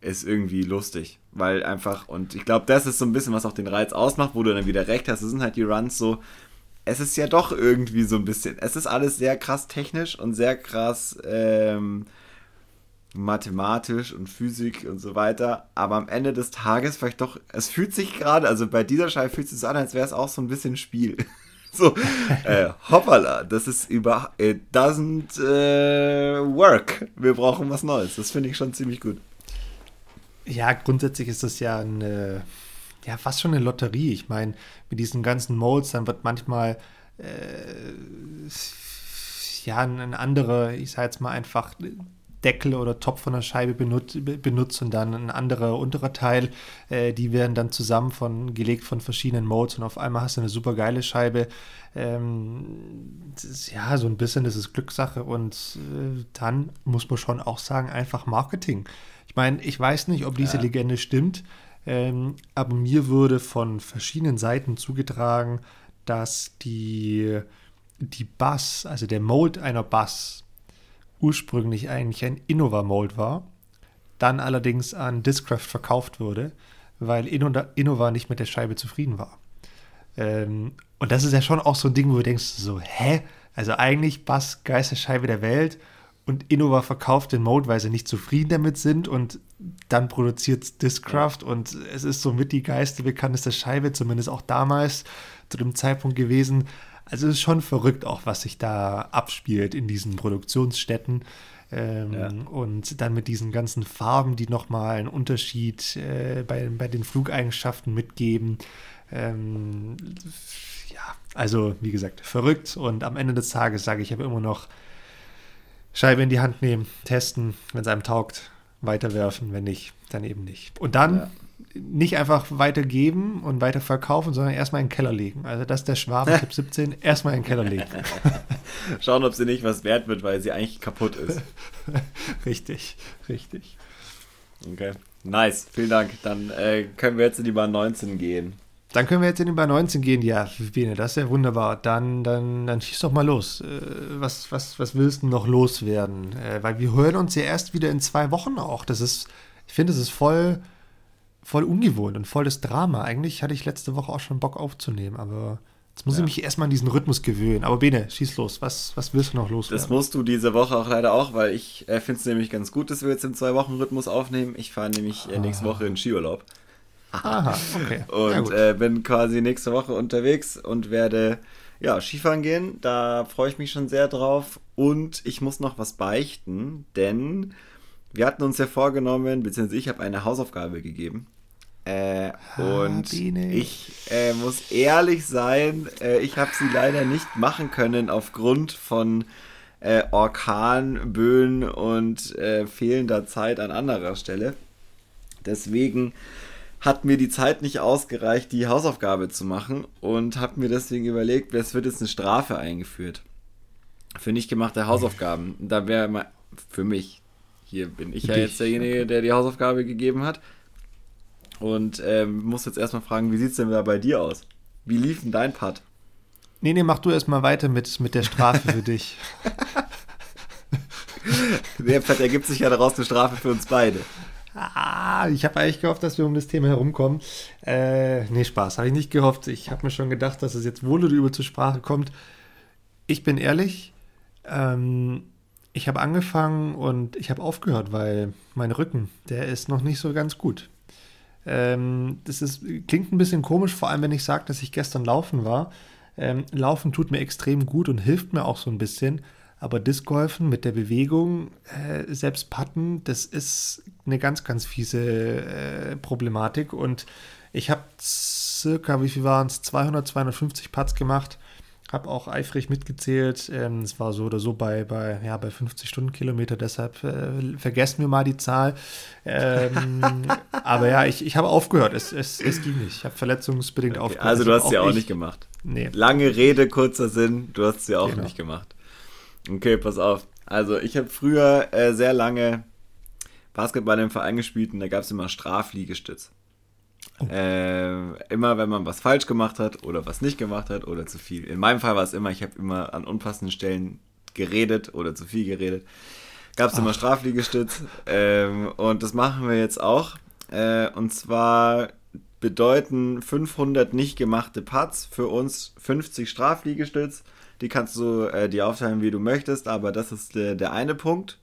ist irgendwie lustig, weil einfach, und ich glaube, das ist so ein bisschen, was auch den Reiz ausmacht, wo du dann wieder recht hast. Das sind halt die Runs so, es ist ja doch irgendwie so ein bisschen, es ist alles sehr krass technisch und sehr krass ähm, mathematisch und Physik und so weiter, aber am Ende des Tages vielleicht doch, es fühlt sich gerade, also bei dieser Scheibe fühlt es sich an, als wäre es auch so ein bisschen Spiel. so, äh, hoppala, das ist über, it doesn't äh, work. Wir brauchen was Neues. Das finde ich schon ziemlich gut. Ja, grundsätzlich ist das ja eine, ja, fast schon eine Lotterie. Ich meine, mit diesen ganzen Modes, dann wird manchmal äh, ja ein anderer, ich sage jetzt mal einfach Deckel oder Topf von der Scheibe benutzt, benutzt und dann ein anderer unterer Teil. Äh, die werden dann zusammen von, gelegt von verschiedenen Modes und auf einmal hast du eine super geile Scheibe. Ähm, ist, ja, so ein bisschen das ist Glückssache und äh, dann muss man schon auch sagen, einfach Marketing. Ich meine, ich weiß nicht, ob diese ja. Legende stimmt, ähm, aber mir wurde von verschiedenen Seiten zugetragen, dass die, die Bass, also der Mold einer Bass, ursprünglich eigentlich ein Innova-Mold war, dann allerdings an Discraft verkauft wurde, weil Innova nicht mit der Scheibe zufrieden war. Ähm, und das ist ja schon auch so ein Ding, wo du denkst, so, hä? Also eigentlich Bass, geilste Scheibe der Welt und Innova verkauft den Mode, weil sie nicht zufrieden damit sind und dann produziert Discraft und es ist somit die geilste, bekannteste Scheibe, zumindest auch damals zu dem Zeitpunkt gewesen. Also es ist schon verrückt auch, was sich da abspielt in diesen Produktionsstätten. Ähm, ja. Und dann mit diesen ganzen Farben, die nochmal einen Unterschied äh, bei, bei den Flugeigenschaften mitgeben. Ähm, ja, also wie gesagt, verrückt. Und am Ende des Tages sage ich aber immer noch, Scheibe in die Hand nehmen, testen, wenn es einem taugt, weiterwerfen, wenn nicht, dann eben nicht. Und dann ja nicht einfach weitergeben und weiterverkaufen, sondern erstmal in den Keller legen. Also das ist der Schwaben-Tipp 17, erstmal in den Keller legen. Schauen, ob sie nicht was wert wird, weil sie eigentlich kaputt ist. richtig, richtig. Okay, nice, vielen Dank. Dann äh, können wir jetzt in die Bahn 19 gehen. Dann können wir jetzt in die Bahn 19 gehen. Ja, Bene, das ist ja wunderbar. Dann, dann, dann schieß doch mal los. Äh, was, was, was willst du noch loswerden? Äh, weil wir hören uns ja erst wieder in zwei Wochen auch. Das ist, ich finde, es ist voll voll ungewohnt und voll das Drama. Eigentlich hatte ich letzte Woche auch schon Bock aufzunehmen, aber jetzt muss ja. ich mich erstmal an diesen Rhythmus gewöhnen. Aber Bene, schieß los. Was, was willst du noch los? Das musst du diese Woche auch leider auch, weil ich äh, finde es nämlich ganz gut, dass wir jetzt im Zwei-Wochen-Rhythmus aufnehmen. Ich fahre nämlich äh, nächste Woche in Skiurlaub. Aha, okay. und äh, bin quasi nächste Woche unterwegs und werde ja, Skifahren gehen. Da freue ich mich schon sehr drauf. Und ich muss noch was beichten, denn wir hatten uns ja vorgenommen, beziehungsweise ich habe eine Hausaufgabe gegeben. Äh, und Biene. ich äh, muss ehrlich sein, äh, ich habe sie leider nicht machen können aufgrund von äh, Orkanböen und äh, fehlender Zeit an anderer Stelle. Deswegen hat mir die Zeit nicht ausgereicht, die Hausaufgabe zu machen und habe mir deswegen überlegt, es wird jetzt eine Strafe eingeführt für nicht gemachte Hausaufgaben. Da wäre für mich hier bin ich ja jetzt derjenige, der die Hausaufgabe gegeben hat. Und ähm, muss jetzt erstmal fragen, wie sieht es denn da bei dir aus? Wie lief denn dein Part? Nee, nee, mach du erstmal weiter mit, mit der Strafe für dich. Der ergibt sich ja daraus eine Strafe für uns beide. Ah, ich habe eigentlich gehofft, dass wir um das Thema herumkommen. Äh, nee, Spaß, habe ich nicht gehofft. Ich habe mir schon gedacht, dass es jetzt wohl oder übel zur Sprache kommt. Ich bin ehrlich, ähm, ich habe angefangen und ich habe aufgehört, weil mein Rücken, der ist noch nicht so ganz gut. Ähm, das ist, klingt ein bisschen komisch, vor allem wenn ich sage, dass ich gestern laufen war. Ähm, laufen tut mir extrem gut und hilft mir auch so ein bisschen. Aber Discgolfen mit der Bewegung, äh, selbst Patten, das ist eine ganz, ganz fiese äh, Problematik. Und ich habe circa, wie viel waren es, 200, 250 Putts gemacht habe auch eifrig mitgezählt. Ähm, es war so oder so bei, bei, ja, bei 50 Stundenkilometer, deshalb äh, vergessen wir mal die Zahl. Ähm, aber ja, ich, ich habe aufgehört. Es, es, es ging nicht. Ich habe verletzungsbedingt okay, aufgehört. Also du hast es ja auch nicht gemacht. Nee. Lange Rede, kurzer Sinn, du hast es ja auch genau. nicht gemacht. Okay, pass auf. Also ich habe früher äh, sehr lange Basketball im Verein gespielt und da gab es immer Strafliegestütz. Oh. Äh, immer wenn man was falsch gemacht hat oder was nicht gemacht hat oder zu viel. In meinem Fall war es immer, ich habe immer an unpassenden Stellen geredet oder zu viel geredet. Gab es immer Strafliegestütz ähm, und das machen wir jetzt auch. Äh, und zwar bedeuten 500 nicht gemachte Putts für uns 50 Strafliegestütz. Die kannst du äh, die aufteilen, wie du möchtest, aber das ist der, der eine Punkt.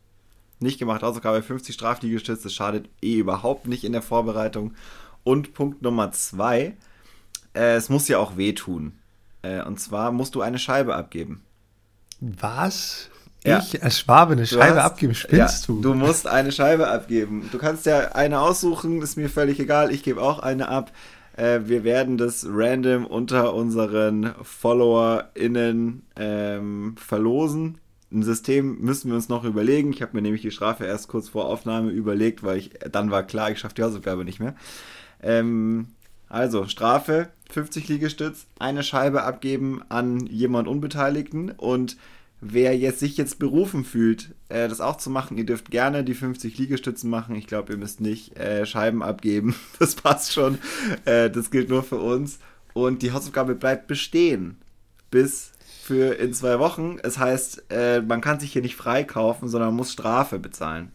Nicht gemacht Hausaufgabe 50 Strafliegestütz, das schadet eh überhaupt nicht in der Vorbereitung. Und Punkt Nummer zwei, äh, es muss ja auch wehtun. Äh, und zwar musst du eine Scheibe abgeben. Was? Ja. Ich als Schwabe eine Scheibe hast, abgeben, spinnst ja, du? Du musst eine Scheibe abgeben. Du kannst ja eine aussuchen, ist mir völlig egal. Ich gebe auch eine ab. Äh, wir werden das random unter unseren FollowerInnen ähm, verlosen. Ein System müssen wir uns noch überlegen. Ich habe mir nämlich die Strafe erst kurz vor Aufnahme überlegt, weil ich dann war klar, ich schaffe die Hausaufgabe nicht mehr. Ähm, also, Strafe, 50 Liegestütz, eine Scheibe abgeben an jemand Unbeteiligten und wer jetzt sich jetzt berufen fühlt, äh, das auch zu machen, ihr dürft gerne die 50 Liegestützen machen. Ich glaube, ihr müsst nicht äh, Scheiben abgeben. Das passt schon. Äh, das gilt nur für uns. Und die Hausaufgabe bleibt bestehen bis für in zwei Wochen. Es heißt, äh, man kann sich hier nicht freikaufen, sondern muss Strafe bezahlen.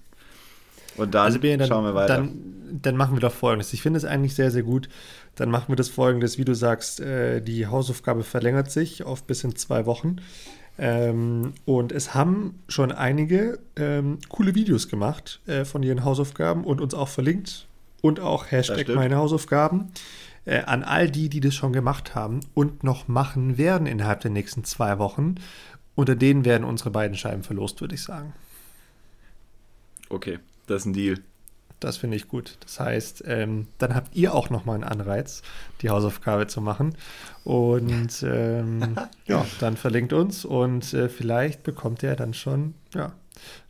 Und dann, also dann schauen wir weiter. Dann, dann, machen wir doch folgendes. Ich finde es eigentlich sehr, sehr gut. Dann machen wir das folgendes, wie du sagst, äh, die Hausaufgabe verlängert sich auf bis in zwei Wochen. Ähm, und es haben schon einige ähm, coole Videos gemacht äh, von ihren Hausaufgaben und uns auch verlinkt. Und auch Hashtag meine Hausaufgaben. Äh, an all die, die das schon gemacht haben und noch machen werden innerhalb der nächsten zwei Wochen. Unter denen werden unsere beiden Scheiben verlost, würde ich sagen. Okay, das ist ein Deal. Das finde ich gut. Das heißt, ähm, dann habt ihr auch nochmal einen Anreiz, die Hausaufgabe zu machen. Und ähm, ja, dann verlinkt uns und äh, vielleicht bekommt ihr dann schon ja,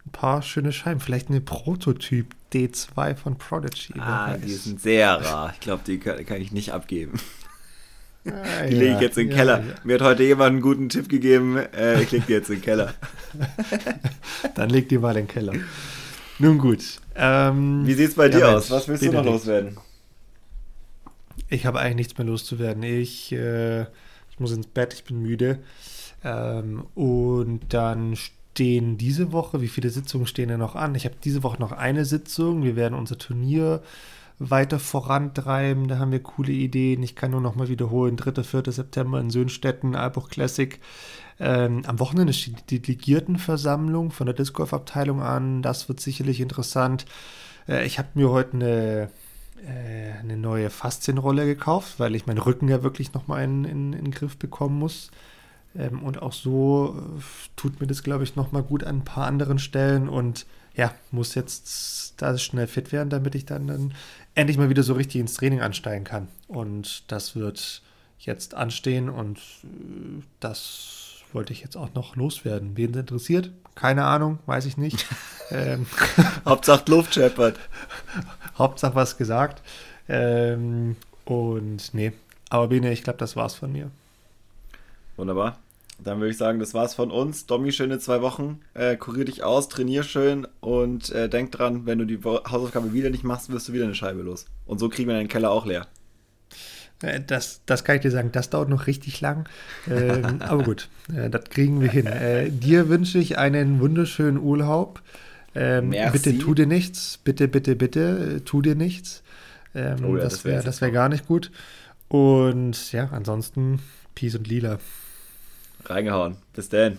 ein paar schöne Scheiben. Vielleicht eine Prototyp D2 von Prodigy. Ah, die sind sehr rar. Ich glaube, die kann, kann, ich nicht abgeben. Ah, die ja, lege ich jetzt in den ja, Keller. Ja. Mir hat heute jemand einen guten Tipp gegeben. Äh, ich lege die jetzt in den Keller. dann leg die mal in den Keller. Nun gut. Ähm, Wie sieht es bei dir Mensch, aus? Was willst du noch loswerden? Ich habe eigentlich nichts mehr loszuwerden. Ich, äh, ich muss ins Bett, ich bin müde. Ähm, und dann stehen diese Woche, wie viele Sitzungen stehen denn noch an? Ich habe diese Woche noch eine Sitzung. Wir werden unser Turnier weiter vorantreiben. Da haben wir coole Ideen. Ich kann nur noch mal wiederholen. 3. 4. September in Söhnstetten, Albuch Classic. Ähm, am Wochenende steht die Delegiertenversammlung von der Disc Golf Abteilung an. Das wird sicherlich interessant. Äh, ich habe mir heute eine, äh, eine neue Faszienrolle gekauft, weil ich meinen Rücken ja wirklich nochmal in, in, in den Griff bekommen muss. Ähm, und auch so äh, tut mir das, glaube ich, nochmal gut an ein paar anderen Stellen. Und ja, muss jetzt da schnell fit werden, damit ich dann, dann endlich mal wieder so richtig ins Training ansteigen kann. Und das wird jetzt anstehen und äh, das wollte ich jetzt auch noch loswerden. Wen es interessiert? Keine Ahnung, weiß ich nicht. ähm, Hauptsache Luft scheppert. Hauptsache was gesagt. Ähm, und nee, aber Bene, ich glaube, das war's von mir. Wunderbar. Dann würde ich sagen, das war's von uns. Domi, schöne zwei Wochen. Äh, kurier dich aus, trainier schön und äh, denk dran, wenn du die Hausaufgabe wieder nicht machst, wirst du wieder eine Scheibe los. Und so kriegen wir deinen Keller auch leer. Äh, das, das kann ich dir sagen, das dauert noch richtig lang. Ähm, aber gut, äh, das kriegen wir hin. Äh, dir wünsche ich einen wunderschönen Urlaub. Ähm, bitte tu dir nichts. Bitte, bitte, bitte, äh, tu dir nichts. Ähm, oh ja, das wäre wär, wär gar nicht gut. Und ja, ansonsten Peace und Lila. Reingehauen. Bis dann.